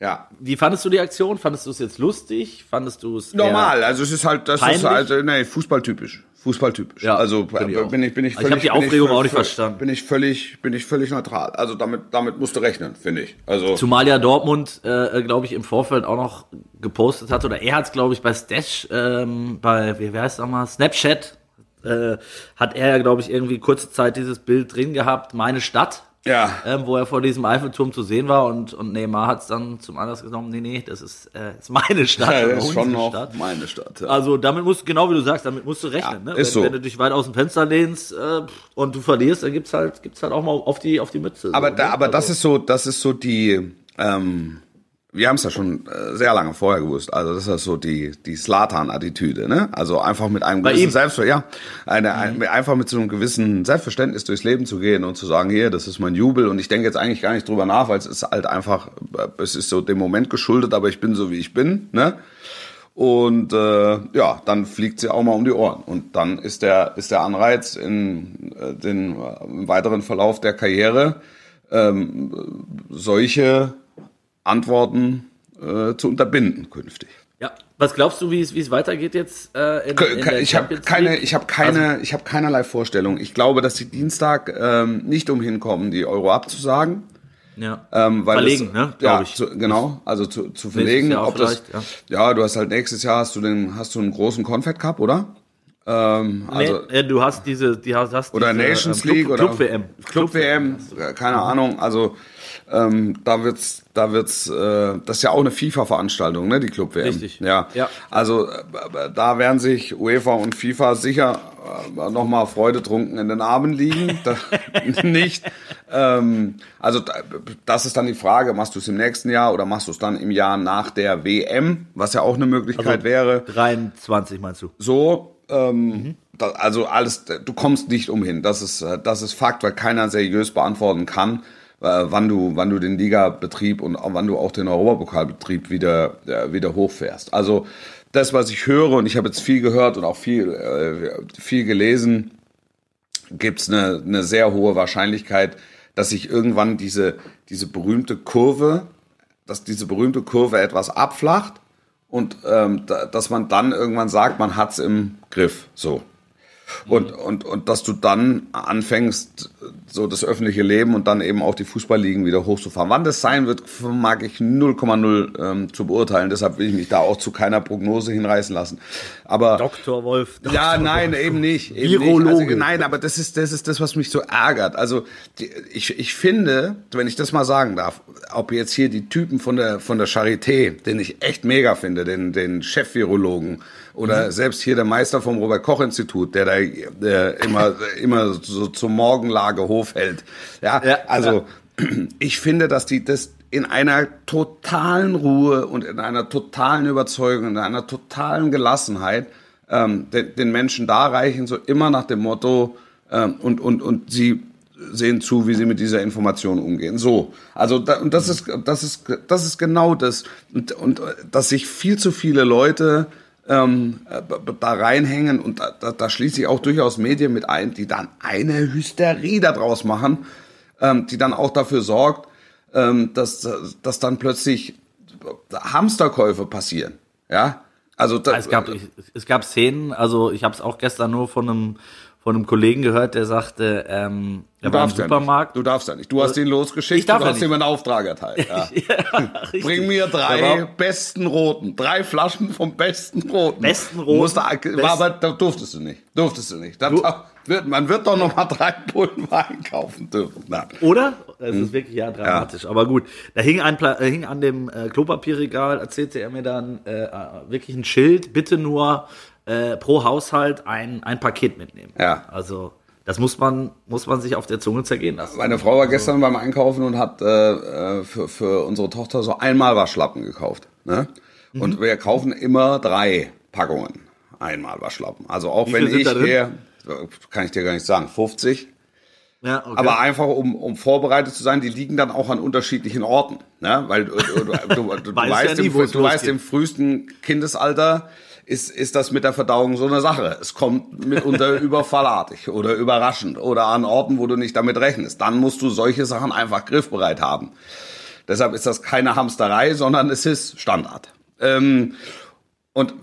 Ja. Wie fandest du die Aktion? Fandest du es jetzt lustig? Fandest du es Normal, also es ist halt, das Peinlich? ist halt, äh, nee, Fußballtypisch. Fußballtypisch. Ja, also ich äh, auch. bin ich, bin ich Also ich hab die bin Aufregung völlig- auch nicht völlig- verstanden. Bin ich völlig, bin ich völlig neutral. Also damit, damit musst du rechnen, finde ich. Also Zumal ja Dortmund, äh, glaube ich, im Vorfeld auch noch gepostet hat, oder er hat es, glaube ich, bei Stash, ähm, bei, wie, wie heißt es nochmal, Snapchat, äh, hat er ja, glaube ich, irgendwie kurze Zeit dieses Bild drin gehabt, meine Stadt, ja, ähm, wo er vor diesem Eiffelturm zu sehen war und, und Neymar hat es dann zum Anlass genommen, nee, nee, das ist, äh, ist meine Stadt. ja das ist schon noch Stadt. meine Stadt. Ja. Also damit musst du, genau wie du sagst, damit musst du rechnen. Ja, ne? wenn, so. wenn du dich weit aus dem Fenster lehnst äh, und du verlierst, dann gibt's halt, gibt's halt auch mal auf die, auf die Mütze. aber so, da, ne? aber das Also- ist so, das ist so die, ähm, wir haben es ja schon äh, sehr lange vorher gewusst. Also das ist so die die Slatan-Attitüde, ne? Also einfach mit einem Bei gewissen ihm? Selbstver ja, eine, ein, mit- einfach mit so einem gewissen Selbstverständnis durchs Leben zu gehen und zu sagen, hier, das ist mein Jubel und ich denke jetzt eigentlich gar nicht drüber nach, weil es ist halt einfach, äh, es ist so dem Moment geschuldet, aber ich bin so wie ich bin, ne? Und äh, ja, dann fliegt sie auch mal um die Ohren. Und dann ist der, ist der Anreiz in äh, den im weiteren Verlauf der Karriere, ähm, solche Antworten äh, zu unterbinden künftig. Ja, was glaubst du, wie es, weitergeht jetzt äh, in, in Ich habe keine, ich habe keine, ich habe keinerlei Vorstellung. Ich glaube, dass sie Dienstag ähm, nicht umhin kommen, die Euro abzusagen. ja. Ähm, Verlegen, es, ne, Ja, ich. Zu, genau, also zu, zu verlegen. Ob das, vielleicht, ja. du hast halt nächstes Jahr hast du den, hast du einen großen Confed Cup, oder? Ähm, also, nee, äh, du hast diese, die hast, hast oder diese, Nations ähm, Club, League oder Club WM. Club WM, äh, keine Ahnung. Also ähm, da wird's, da wird's, äh, das ist ja auch eine FIFA-Veranstaltung, ne, die Club WM. Richtig. Ja. Ja. Also äh, da werden sich UEFA und FIFA sicher äh, noch mal freudetrunken in den Armen liegen. [laughs] da, nicht. Ähm, also da, das ist dann die Frage: Machst du es im nächsten Jahr oder machst du es dann im Jahr nach der WM, was ja auch eine Möglichkeit Also wäre. 23 meinst du? So, ähm, da, also alles, du kommst nicht umhin. Das ist, äh, das ist Fakt, weil keiner seriös beantworten kann, wann du, wann du den Ligabetrieb und wann du auch den Europapokalbetrieb wieder, äh, wieder hochfährst. Also das, was ich höre, und ich habe jetzt viel gehört und auch viel, äh, viel gelesen, gibt es eine, eine sehr hohe Wahrscheinlichkeit, dass sich irgendwann diese, diese berühmte Kurve, dass diese berühmte Kurve etwas abflacht und ähm, da, dass man dann irgendwann sagt, man hat's im Griff. So. Und, und, und dass du dann anfängst, so das öffentliche Leben und dann eben auch die Fußballligen wieder hochzufahren. Wann das sein wird, mag ich 0,0 ähm, zu beurteilen. Deshalb will ich mich da auch zu keiner Prognose hinreißen lassen. Aber Dr. Wolf. ja, nein, eben nicht. Eben Virologe. Nicht. Also, nein, aber das ist, das ist das, was mich so ärgert. Also die, ich, ich finde, wenn ich das mal sagen darf, ob jetzt hier die Typen von der, von der Charité, den ich echt mega finde, den, den Chef-Virologen, oder Mhm. selbst hier der Meister vom Robert-Koch-Institut, der da der immer, [laughs] immer so zur Morgenlage Hof hält. Ja, Ja, also [clears throat] ich finde, dass die das in einer totalen Ruhe und in einer totalen Überzeugung, in einer totalen Gelassenheit ähm, den, den Menschen darreichen, so immer nach dem Motto ähm, und, und, und sie sehen zu, wie sie mit dieser Information umgehen. So, also da, und das ist das ist das ist genau das und, und äh, dass sich viel zu viele Leute ähm, äh, da reinhängen und da, da, da schließe ich auch durchaus Medien mit ein, die dann eine Hysterie daraus machen, ähm, die dann auch dafür sorgt, ähm, dass, dass dann plötzlich Hamsterkäufe passieren. Ja, also da, Es gab, es gab Szenen, also ich habe es auch gestern nur von einem, von einem Kollegen gehört, der sagte, ähm, er du war im darfst ja Supermarkt. nicht. Du darfst ja nicht. Du hast ihn losgeschickt. Ich darf du ja hast ihm einen Auftrag erteilt. [laughs] Ja. richtig. Bring mir drei besten Roten. Drei Flaschen vom besten Roten. Besten Roten. Musst du, Best- war aber da durftest du nicht. Durftest du nicht. Du- wird, man wird doch noch mal drei Pullen Wein [laughs] kaufen dürfen. Na. Oder? Es ist wirklich ja dramatisch. Aber gut, da hing, ein, Pla- äh, hing an dem äh, Klopapierregal, erzählte er mir dann äh, äh, wirklich ein Schild, bitte nur äh, pro Haushalt ein, ein Paket mitnehmen. Ja. Also das muss man, muss man sich auf der Zunge zergehen lassen. Meine Frau war gestern beim Einkaufen und hat äh, äh, für, für unsere Tochter so einmal Waschlappen gekauft. Ne? Und wir kaufen immer drei Packungen einmal Waschlappen. Also auch wenn ich hier, kann ich dir gar nicht sagen, 50. Ja, okay. Aber einfach, um, um vorbereitet zu sein, die liegen dann auch an unterschiedlichen Orten. Ne? Weil du, du, du, du, [laughs] Weißt ja nie, im, du weißt, im frühesten Kindesalter ist, ist das mit der Verdauung so eine Sache. Es kommt mitunter [laughs] überfallartig oder überraschend oder an Orten, wo du nicht damit rechnest. Dann musst du solche Sachen einfach griffbereit haben. Deshalb ist das keine Hamsterei, sondern es ist Standard. Ähm, und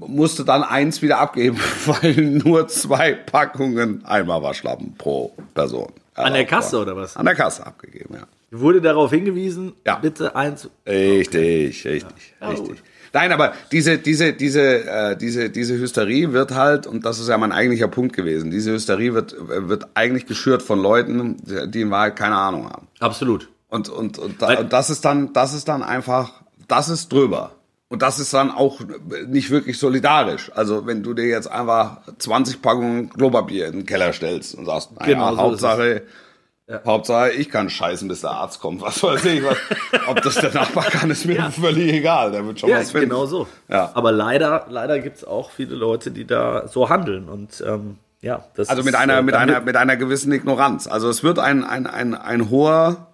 musste dann eins wieder abgeben, [laughs] weil nur zwei Packungen Eimerwaschlappen pro Person. An der Kasse oder was? An der Kasse abgegeben, ja. Wurde darauf hingewiesen, Ja. bitte eins. Richtig, richtig, Ja, richtig. gut. Nein, aber diese, diese, diese, äh, diese, diese Hysterie wird halt, und das ist ja mein eigentlicher Punkt gewesen, diese Hysterie wird, wird eigentlich geschürt von Leuten, die in Wahrheit keine Ahnung haben. Absolut. Und, und, und, da, und das ist dann, das ist dann einfach, das ist drüber. Und das ist dann auch nicht wirklich solidarisch. Also wenn du dir jetzt einfach 20 Packungen Klopapier in den Keller stellst und sagst, naja, Genau, so ist Hauptsache, Hauptsache ich kann scheißen, bis der Arzt kommt. Was weiß ich, was, ob das der Nachbar kann, ist mir völlig egal. Der wird schon Ja, was finden. genau so. Ja. Aber leider, leider gibt es auch viele Leute, die da so handeln. Und ähm, ja, das Also ist, mit einer, äh, mit einer, mit einer gewissen Ignoranz. Also es wird ein, ein, ein, ein hoher,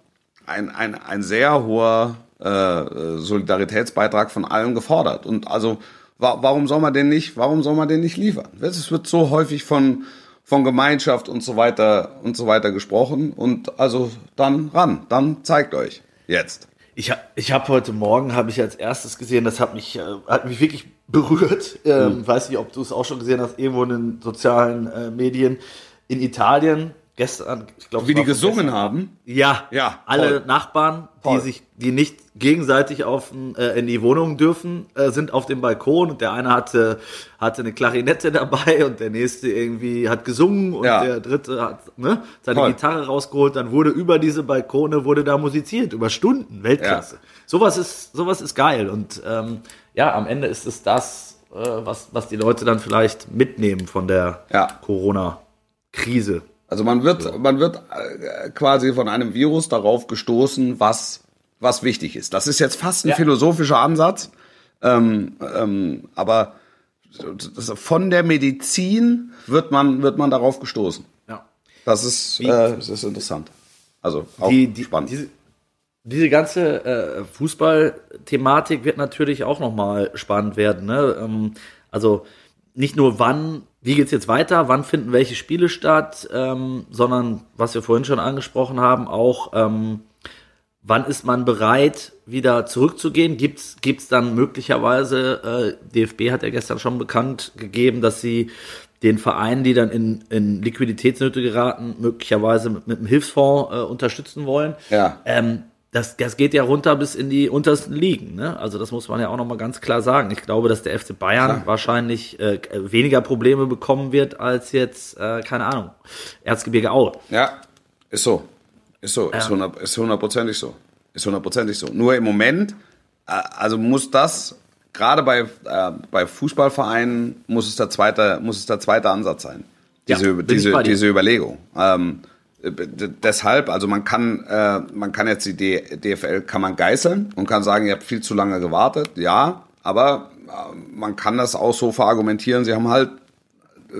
ein, ein, ein sehr hoher äh, Solidaritätsbeitrag von allen gefordert. Und also wa warum soll man den nicht, warum soll man den nicht liefern? Es wird so häufig von, von Gemeinschaft und so weiter und so weiter gesprochen. Und also dann ran, dann zeigt euch jetzt. Ich, ha- ich habe heute Morgen habe ich als erstes gesehen, das hat mich, äh, hat mich wirklich berührt. Ähm, Hm. Weiß nicht, ob du es auch schon gesehen hast, irgendwo in den sozialen äh, Medien in Italien gestern. Ich glaube, Wie die gesungen haben. Ja, Ja, alle toll. Nachbarn, die Toll. sich, die nicht gegenseitig auf, äh, in die Wohnung dürfen, äh, sind auf dem Balkon und der eine hatte, hatte eine Klarinette dabei [laughs] und der nächste irgendwie hat gesungen und Ja. der dritte hat ne, seine Toll. Gitarre rausgeholt. Dann wurde über diese Balkone wurde da musiziert über Stunden, Weltklasse. Sowas ist, sowas ist geil und ähm, ja, am Ende ist es das, äh, was, was die Leute dann vielleicht mitnehmen von der Ja. Corona-Krise. Also man wird, man wird äh, quasi von einem Virus darauf gestoßen, was, was wichtig ist. Das ist jetzt fast ein Ja. philosophischer Ansatz, ähm, ähm, aber von der Medizin wird man, wird man darauf gestoßen. Ja. Das ist, Wie- äh, das ist interessant. Also auch die, die, spannend. Diese, diese ganze äh, Fußball-Thematik wird natürlich auch nochmal spannend werden. Ne? Ähm, also nicht nur wann, wie geht's jetzt weiter, wann finden welche Spiele statt, ähm, sondern was wir vorhin schon angesprochen haben, auch ähm, wann ist man bereit, wieder zurückzugehen? Gibt's gibt's dann möglicherweise, äh, DFB hat ja gestern schon bekannt gegeben, dass sie den Vereinen, die dann in, in Liquiditätsnöte geraten, möglicherweise mit, mit einem Hilfsfonds äh, unterstützen wollen. Ja. Ähm, das, das geht ja runter bis in die untersten Ligen. Ne? Also das muss man ja auch nochmal ganz klar sagen. Ich glaube, dass der FC Bayern wahrscheinlich äh, weniger Probleme bekommen wird als jetzt, äh, keine Ahnung, Erzgebirge Aue. Ja, ist so. Ist so. Ist hundert- ist hundertprozentig so. Ist hundertprozentig so. Nur im Moment, äh, also muss das, gerade bei, äh, bei Fußballvereinen, muss es der zweite, muss es der zweite Ansatz sein. Ja, Diese, ich diese, diese Überlegung. Ähm, äh, deshalb, also man kann, äh, man kann jetzt die DFL kann man geißeln und kann sagen, ihr habt viel zu lange gewartet, ja, aber äh, man kann das auch so verargumentieren, sie haben halt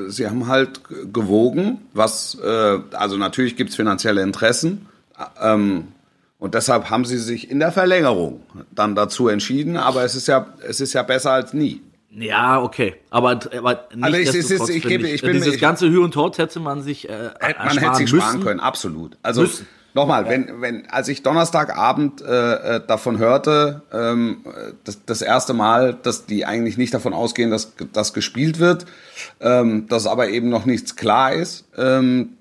sie haben halt gewogen, was, äh, also natürlich gibt's finanzielle Interessen, äh, ähm, und deshalb haben sie sich in der Verlängerung dann dazu entschieden, aber es ist ja, es ist ja besser als nie. Ja, okay. Aber, aber nicht Also ich- ist- destotrotz, ich gebe- ich bin- Dieses ich- ganze Hü und Hort hätte man sich äh, Man hätte sich sparen müssen. können, absolut. Also Müssen. nochmal, wenn, wenn, als ich Donnerstagabend äh, äh, davon hörte, ähm, das, das erste Mal, dass die eigentlich nicht davon ausgehen, dass das gespielt wird, ähm, dass aber eben noch nichts klar ist, ähm,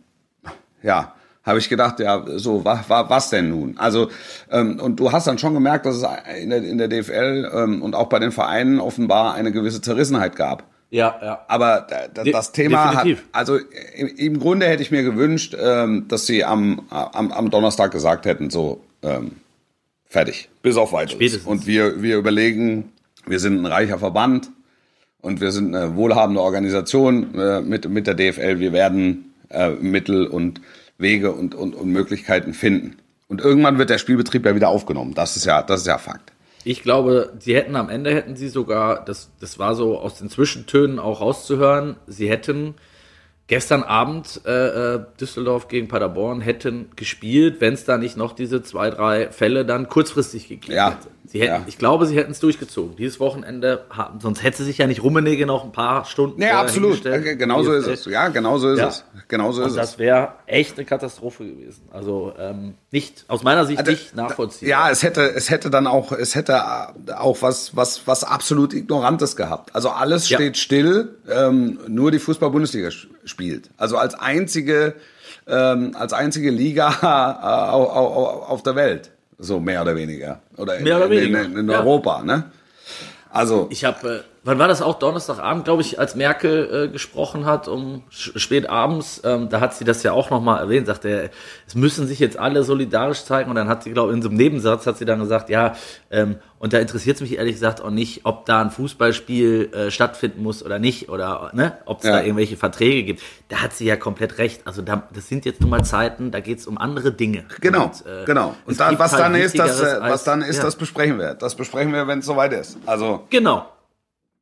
ja, habe ich gedacht, ja, so, wa, wa, was denn nun? Also, ähm, und du hast dann schon gemerkt, dass es in der, in der DFL ähm, und auch bei den Vereinen offenbar eine gewisse Zerrissenheit gab. Ja, ja. Aber da- da- De- das Thema hat, definitiv. also im, im Grunde hätte ich mir gewünscht, ähm, dass sie am, am, am Donnerstag gesagt hätten, so, ähm, fertig, bis auf weiteres. Spätestens. Und wir, wir überlegen, wir sind ein reicher Verband und wir sind eine wohlhabende Organisation äh, mit, mit der DFL. Wir werden, äh, Mittel und Wege und, und, und Möglichkeiten finden. Und irgendwann wird der Spielbetrieb ja wieder aufgenommen. Das ist ja, das ist ja Fakt. Ich glaube, sie hätten am Ende hätten sie sogar, das, das war so aus den Zwischentönen auch rauszuhören, sie hätten gestern Abend äh, äh, Düsseldorf gegen Paderborn hätten gespielt, wenn es da nicht noch diese zwei, drei Fälle dann kurzfristig gegeben Ja. hätte. Sie hätten, Ja. Ich glaube, sie hätten es durchgezogen. Dieses Wochenende, sonst hätte sich ja nicht Rummenigge noch ein paar Stunden Ja, absolut. Ja, Genauso ist es. Ja, genauso ist Ja. es. Genauso ist Und es. das wäre echt eine Katastrophe gewesen. Also ähm, nicht, aus meiner Sicht Also, nicht nachvollziehbar. Ja, es hätte, es hätte dann auch, es hätte auch was, was, was absolut Ignorantes gehabt. Also alles Ja. steht still, ähm, nur die Fußball-Bundesliga spielt. Also als einzige, ähm, als einzige Liga [laughs] äh, au- au- au- auf der Welt. So mehr oder weniger. Oder in, Mehr oder in, weniger. in, in Ja. Europa, ne? Also, Ich habe, äh, wann war das auch? Donnerstagabend, glaube ich, als Merkel äh, gesprochen hat, um spät abends. Ähm, da hat sie das ja auch nochmal erwähnt. Sagte, er, es müssen sich jetzt alle solidarisch zeigen. Und dann hat sie, glaube ich, in so einem Nebensatz hat sie dann gesagt, ja, ähm, und da interessiert es mich ehrlich gesagt auch nicht, ob da ein Fußballspiel äh, stattfinden muss oder nicht oder ne, ob es Ja. da irgendwelche Verträge gibt. Da hat sie ja komplett recht. Also da, das sind jetzt nun mal Zeiten, da geht es um andere Dinge. Genau, Und, äh, genau. Und da, was dann ist, das, äh, was als- dann ist, ja. das besprechen wir. Das besprechen wir, wenn es soweit ist. Also Genau.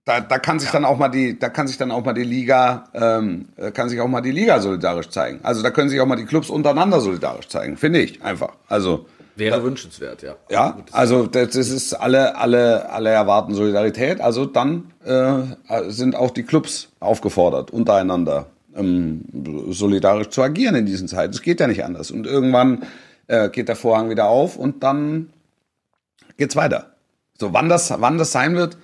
Da, da kann sich dann auch mal die, da kann sich dann auch mal die Liga, ähm, äh, kann sich auch mal die Liga solidarisch zeigen. Also da können sich auch mal die Clubs untereinander solidarisch zeigen, finde ich einfach. Also Wäre wünschenswert, ja. ja, also das, das ist alle, alle, alle erwarten Solidarität. Also dann äh, sind auch die Clubs aufgefordert, untereinander ähm, solidarisch zu agieren in diesen Zeiten. Es geht ja nicht anders. Und irgendwann äh, geht der Vorhang wieder auf und dann geht's weiter. So, wann das, wann das sein wird,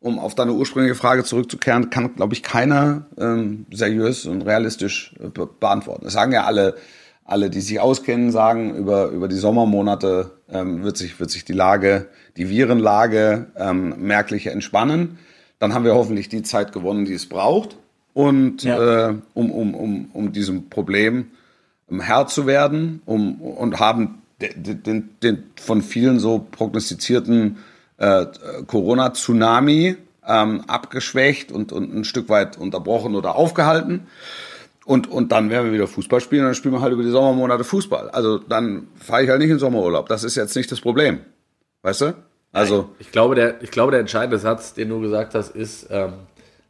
um auf deine ursprüngliche Frage zurückzukehren, kann, glaube ich, keiner ähm, seriös und realistisch äh, be beantworten. Das sagen ja alle, alle, die sich auskennen, sagen, über, über die Sommermonate ähm, wird, sich, wird sich die Lage, die Virenlage ähm, merklich entspannen. Dann haben wir hoffentlich die Zeit gewonnen, die es braucht. Und Ja. äh, um, um, um, um diesem Problem um Herr zu werden um, und haben den, den, den von vielen so prognostizierten äh, Corona-Tsunami ähm, abgeschwächt und, und ein Stück weit unterbrochen oder aufgehalten. Und, und dann werden wir wieder Fußball spielen und dann spielen wir halt über die Sommermonate Fußball. Also dann fahre ich halt nicht in Sommerurlaub. Das ist jetzt nicht das Problem. Weißt du? Also, Ich glaube, der, ich glaube, der entscheidende Satz, den du gesagt hast, ist, ähm,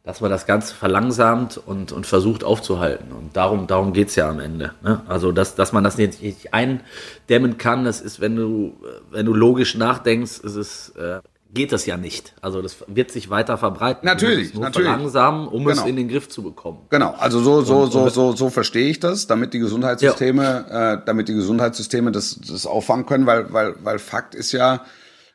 dass man das Ganze verlangsamt und, und versucht aufzuhalten. Und darum, darum geht's ja am Ende. Ne? Also, dass, dass man das nicht, nicht eindämmen kann, das ist, wenn du, wenn du logisch nachdenkst, ist es, äh, geht das ja nicht. Also, das wird sich weiter verbreiten. Natürlich, es nur natürlich. verlangsamen, um es Genau. in den Griff zu bekommen. Genau, also so so Und- so so so verstehe ich das, damit die Gesundheitssysteme, äh, damit die Gesundheitssysteme das das auffangen können, weil weil weil Fakt ist ja,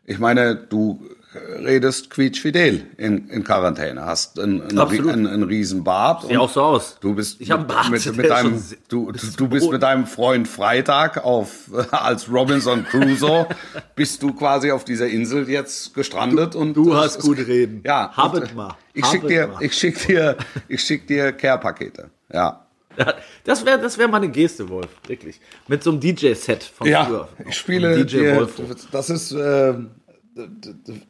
ich meine, du redest quietschfidel in, in Quarantäne, hast einen, einen, einen, einen riesen Bart. Sieht auch so aus. Du bist Ich einen Bart, mit, mit deinem, du, [laughs] du, du bist mit deinem Freund Freitag auf [laughs] als Robinson Crusoe bist du quasi auf dieser Insel jetzt gestrandet und du hast ist- gut reden. Ja, Habet und, mal. Ich schick Habet dir, mal. ich schick dir, ich schick dir Care-Pakete. Ja. Das wäre das wär mal eine Geste, Wolf. Wirklich. Mit so einem DJ-Set von Ja, früher. ich spiele DJ dir, das ist, äh,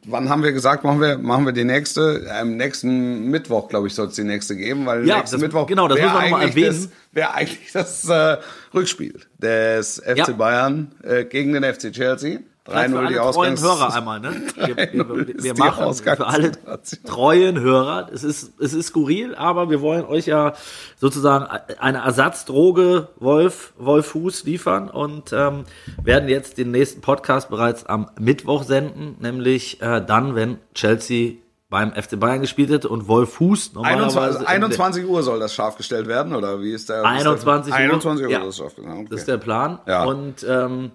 wann haben wir gesagt, machen wir, machen wir die nächste? Am nächsten Mittwoch, glaube ich, soll es die nächste geben, weil Ja, nächsten das- Mittwoch genau, das wär mal eigentlich. Das, wäre eigentlich das äh, Rückspiel des FC Ja. Bayern äh, gegen den FC Chelsea. Vielleicht für 3-0 die alle treuen Ausgangs... Hörer einmal, ne? [laughs] Wir, wir, 3-0 wir, ist machen für alle treuen Hörer. Es ist, es ist skurril, aber wir wollen euch ja sozusagen eine Ersatzdroge Wolf, Wolfuß liefern und ähm, werden jetzt den nächsten Podcast bereits am Mittwoch senden, nämlich äh, dann, wenn Chelsea beim FC Bayern gespielt hat und Wolf Fuß normalerweise 21, in 21 Uhr soll das scharf gestellt werden, oder wie ist der? wie ist der- 21 Uhr. 21 Uhr Ja. das scharf gestellt werden. Das ist Okay. der Plan. Ja. Und ähm,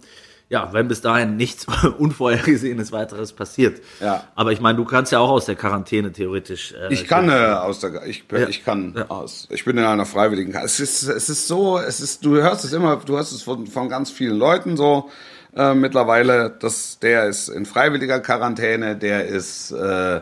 ja, wenn bis dahin nichts [laughs] Unvorhergesehenes weiteres passiert. Ja. Aber ich meine, du kannst ja auch aus der Quarantäne theoretisch. Äh, Ich kann äh, aus der, ich, Ja. ich kann Ja. aus. Ich bin in einer freiwilligen. Es ist, es ist so, es ist, du hörst es immer, du hörst es von, von ganz vielen Leuten so äh, mittlerweile, dass der ist in freiwilliger Quarantäne, der ist, äh,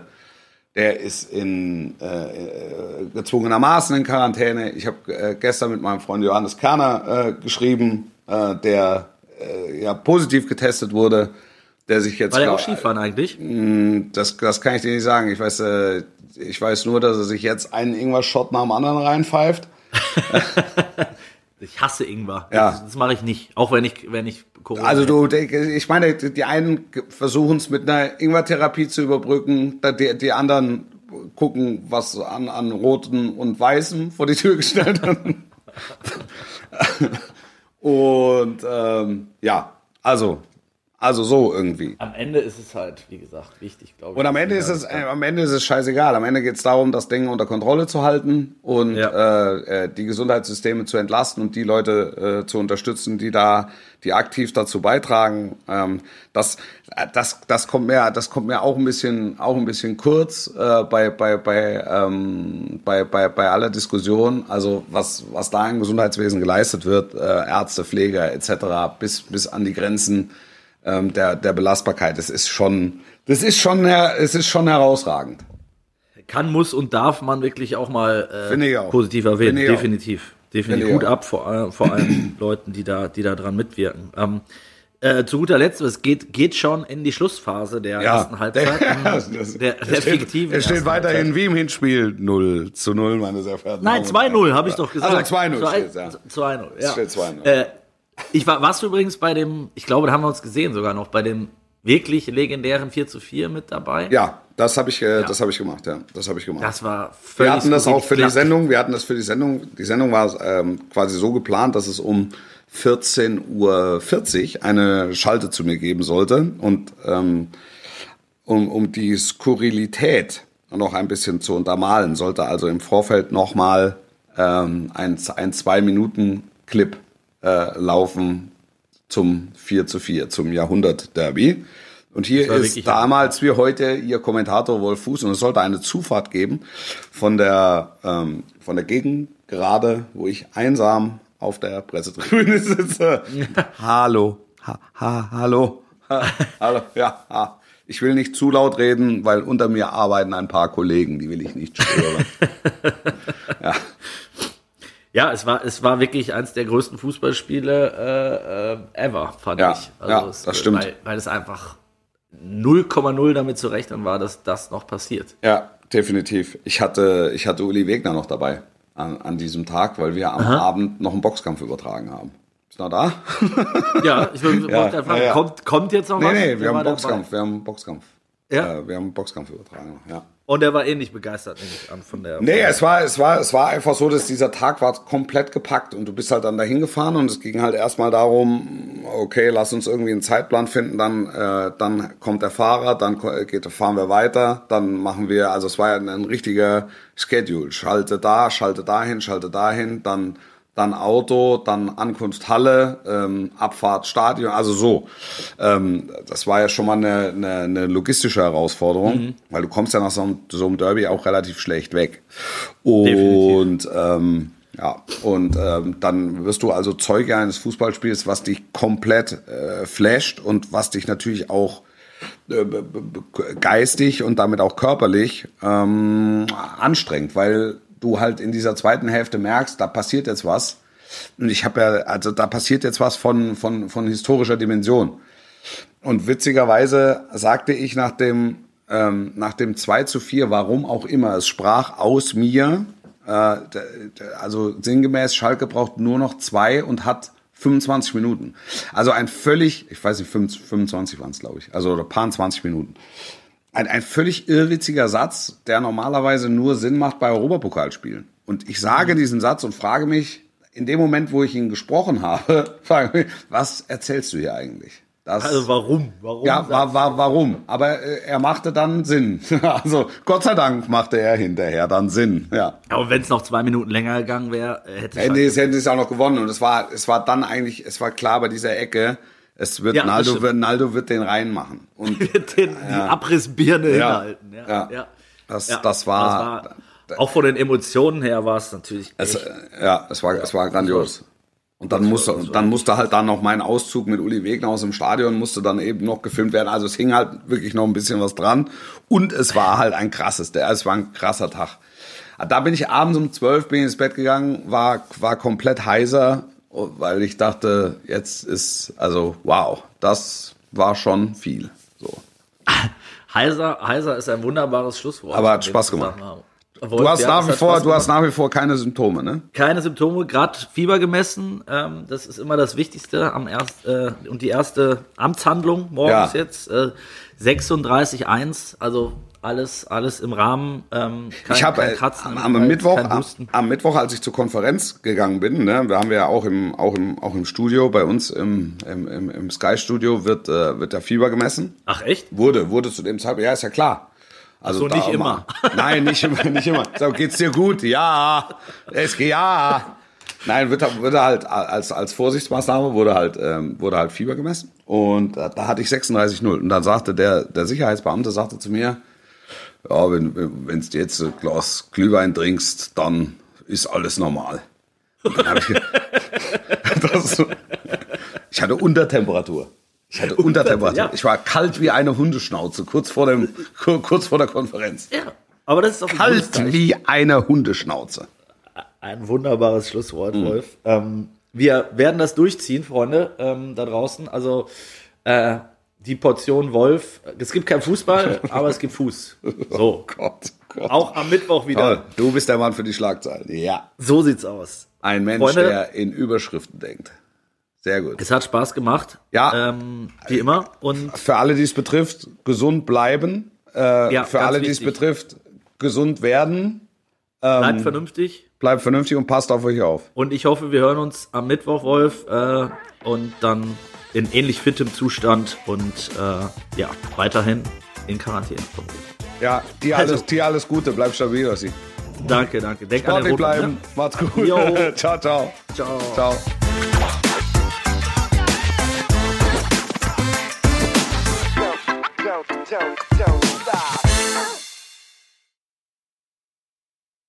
der ist in äh, äh, gezwungenermaßen in Quarantäne. Ich habe äh, gestern mit meinem Freund Johannes Kerner äh, geschrieben, äh, der äh, ja positiv getestet wurde, der sich jetzt War der auch Skifahren eigentlich? das, das kann ich dir nicht sagen. Ich weiß, äh, ich weiß nur, dass er sich jetzt einen Ingwer-Shot nach dem anderen reinpfeift. [laughs] Ich hasse Ingwer. Ja. Das, das mache ich nicht. Auch wenn ich, wenn ich Corona Also du, ich meine, die einen versuchen es mit einer Ingwertherapie zu überbrücken, die, die anderen gucken, was an, an roten und weißem vor die Tür gestellt [laughs] haben. Und ähm, ja, also, also so irgendwie. Am Ende ist es halt, wie gesagt, wichtig, glaube ich. Und am Ende ist es, äh, am Ende ist es scheißegal. Am Ende geht es darum, das Ding unter Kontrolle zu halten und Ja. äh, äh, die Gesundheitssysteme zu entlasten und die Leute äh, zu unterstützen, die da, die aktiv dazu beitragen. Ähm, das, äh, das, das kommt mir, das kommt mir auch ein bisschen, auch ein bisschen kurz äh, bei, bei, bei, ähm, bei, bei, bei aller Diskussion. Also was, was da im Gesundheitswesen geleistet wird, äh, Ärzte, Pfleger etc. bis, bis an die Grenzen ähm, der, der Belastbarkeit. Das ist schon, das ist schon, es ist schon herausragend. Kann, muss und darf man wirklich auch mal äh, auch. positiv erwähnen. Ich auch. Definitiv. Definitiv. auch. ab vor, all- vor allen [clears throat] Leuten, die da, die da dran mitwirken. Ähm, äh, zu guter Letzt, es geht, geht schon in die Schlussphase der ersten Halbzeit. [laughs] Der, ähm, das, der, der es steht, fiktiven es steht weiterhin Halbzeit. wie im Hinspiel 0 zu 0, meine sehr verehrten Nein, Damen und 2-0, Herren. habe ich doch gesagt. Also 2-0 Zwei- steht's, ja. 2-0, ja. steht 2-0. Äh, ich war, warst du übrigens bei dem, ich glaube, da haben wir uns gesehen sogar noch, bei dem wirklich legendären 4 zu 4 mit dabei. Ja, das habe ich, äh, das habe ich gemacht, ja. Das habe ich gemacht. Das war völlig wir hatten das auch für die. Sendung. Wir hatten das für die Sendung. Die Sendung war ähm, quasi so geplant, dass es um 14.40 Uhr eine Schalte zu mir geben sollte. Und ähm, um, um die Skurrilität noch ein bisschen zu untermalen, sollte also im Vorfeld nochmal ähm, ein, ein Zwei-Minuten-Clip äh, laufen zum 4 zu 4, zum Jahrhundert-Derby. Und hier ist damals wie heute ihr Kommentator Wolf Fuß und es sollte eine Zufahrt geben von der, ähm, von der Gegengerade, wo ich einsam auf der Pressetribüne [laughs] sitze. hallo, ha, ha, hallo, ha, hallo, ja, ha. Ich will nicht zu laut reden, weil unter mir arbeiten ein paar Kollegen, die will ich nicht stören. [laughs] Ja, es war, es war wirklich eins der größten Fußballspiele äh, äh, ever, fand Ja, ich. ja, es, das stimmt. Weil, weil es einfach 0,0 damit zu rechnen war, dass das noch passiert. Ja, definitiv. Ich hatte, ich hatte Uli Wegner noch dabei an, an diesem Tag, weil wir am Abend noch einen Boxkampf übertragen haben. Ist noch da? [laughs] Ja, ich wollte [laughs] Ja, fragen, ja, ja. Kommt, kommt jetzt noch nee, was? nee, Der wir haben einen. Boxkampf, wir haben einen Boxkampf. Ja? Äh, wir haben einen Boxkampf übertragen, ja. Und er war eh nicht begeistert, nehme ich an, von der. Nee, es war, es war, es war einfach so, dass dieser Tag war komplett gepackt und du bist halt dann dahin gefahren und es ging halt erstmal darum, okay, lass uns irgendwie einen Zeitplan finden, dann, äh, dann kommt der Fahrer, dann geht, fahren wir weiter, dann machen wir, also es war ja ein, ein richtiger Schedule, schalte da, schalte dahin, schalte dahin, dann, dann Auto, dann Ankunft Halle, ähm, Abfahrt Stadion, also so. Ähm, das war ja schon mal eine, eine, eine logistische Herausforderung, weil du kommst ja nach so einem, so einem Derby auch relativ schlecht weg. Und ähm, ja, und ähm, dann wirst du also Zeuge eines Fußballspiels, was dich komplett äh, flasht und was dich natürlich auch äh, geistig und damit auch körperlich ähm, anstrengt, weil du halt in dieser zweiten Hälfte merkst, da passiert jetzt was. Und ich habe ja, also da passiert jetzt was von, von, von historischer Dimension. Und witzigerweise sagte ich nach dem, ähm, nach dem 2 zu 4, warum auch immer, es sprach aus mir, äh, also sinngemäß, Schalke braucht nur noch zwei und hat 25 Minuten. Also ein völlig, ich weiß nicht, 25 waren es, glaube ich, also oder paar 20 Minuten. Ein, ein völlig irrwitziger Satz, der normalerweise nur Sinn macht bei Europapokalspielen. Und ich sage diesen Satz und frage mich, in dem Moment, wo ich ihn gesprochen habe, [laughs] frage mich, was erzählst du hier eigentlich? Das, Also warum? Warum? ja, war, war, warum? Aber äh, er machte dann Sinn. [laughs] Also Gott sei Dank machte er hinterher dann Sinn. Ja. Aber wenn es noch zwei Minuten länger gegangen wäre, äh, hätte Hätten die, hätten die es auch noch gewonnen. Und es war, es war dann eigentlich, es war klar bei dieser Ecke, es wird, Ja, Naldo, wird, Naldo wird den reinmachen. [laughs] Und den, die Abrissbirne hinhalten. Ja, Ja. ja. das, Ja, das war, das auch von den Emotionen her war es natürlich. es, ja, es war, es war grandios. Und dann musste, dann musste halt dann noch mein Auszug mit Uli Wegner aus dem Stadion musste dann eben noch gefilmt werden. Also es hing halt wirklich noch ein bisschen was dran. Und es war halt ein krasses, der, es war ein krasser Tag. Da bin ich abends um 12 bin ich ins Bett gegangen, war, war komplett heiser, weil ich dachte, jetzt ist, also wow, das war schon viel. So. [laughs] Heiser, heiser ist ein wunderbares Schlusswort. Aber hat Spaß gemacht. Wolf, Du hast, ja, nach wie vor, du hast nach wie vor keine Symptome, ne? keine Symptome, gerade Fieber gemessen. Ähm, das ist immer das Wichtigste am erst, äh, und die erste Amtshandlung morgens Ja. jetzt äh, 36,1, also alles alles im Rahmen. Ähm, kein, ich habe äh, am, am Hals, Mittwoch, am, am Mittwoch, als ich zur Konferenz gegangen bin, ne, da haben wir ja auch im, auch im, auch im Studio bei uns im, im, im, im Sky Studio wird, äh, wird der Fieber gemessen. Ach echt? Wurde, wurde zu dem Zeitpunkt, ja, ist ja klar. Also so, nicht immer. mal- [laughs] Nein, nicht immer, nicht immer. So, geht's dir gut? Ja. Es geht ja. Nein, wird, wird halt als, als Vorsichtsmaßnahme wurde halt, ähm, wurde halt Fieber gemessen. Und da, da hatte ich 36,0. Und dann sagte der, der Sicherheitsbeamte sagte zu mir, ja, wenn, wenn du jetzt ein Glas Glühwein trinkst, dann ist alles normal. Ich, [laughs] das, ich hatte Untertemperatur. Ich hatte Untertemperatur. ja. Ich war kalt wie eine Hundeschnauze, kurz vor, dem, kurz vor der Konferenz. Ja. Aber das ist gutes Kalt wie eine Hundeschnauze. Ein wunderbares Schlusswort, Wolf. Ähm, wir werden das durchziehen, Freunde, ähm, da draußen. Also äh, die Portion Wolf. Es gibt kein Fußball, [laughs] aber es gibt Fuß. So. Gott, Gott. Auch am Mittwoch wieder. Toll. Du bist der Mann für die Schlagzeilen. Ja. So sieht's aus. Ein Mensch, Freunde- der in Überschriften denkt. Sehr gut. Es hat Spaß gemacht. Ja. Ähm, wie immer. Und Für alle, die es betrifft, gesund bleiben. Äh, Ja, für alle, die es betrifft, gesund werden. bleibt vernünftig. Bleibt vernünftig und passt auf euch auf. Und ich hoffe, wir hören uns am Mittwoch, Wolf. Äh, und dann in ähnlich fittem Zustand und äh, ja, weiterhin in Quarantäne. Ja, dir Also- alles, dir alles Gute. Bleib stabil, Ossi. Danke, danke. Denk an den Sportlich Roten, bleiben. Ne? Macht's gut. [laughs] Ciao, ciao. Ciao. Ciao.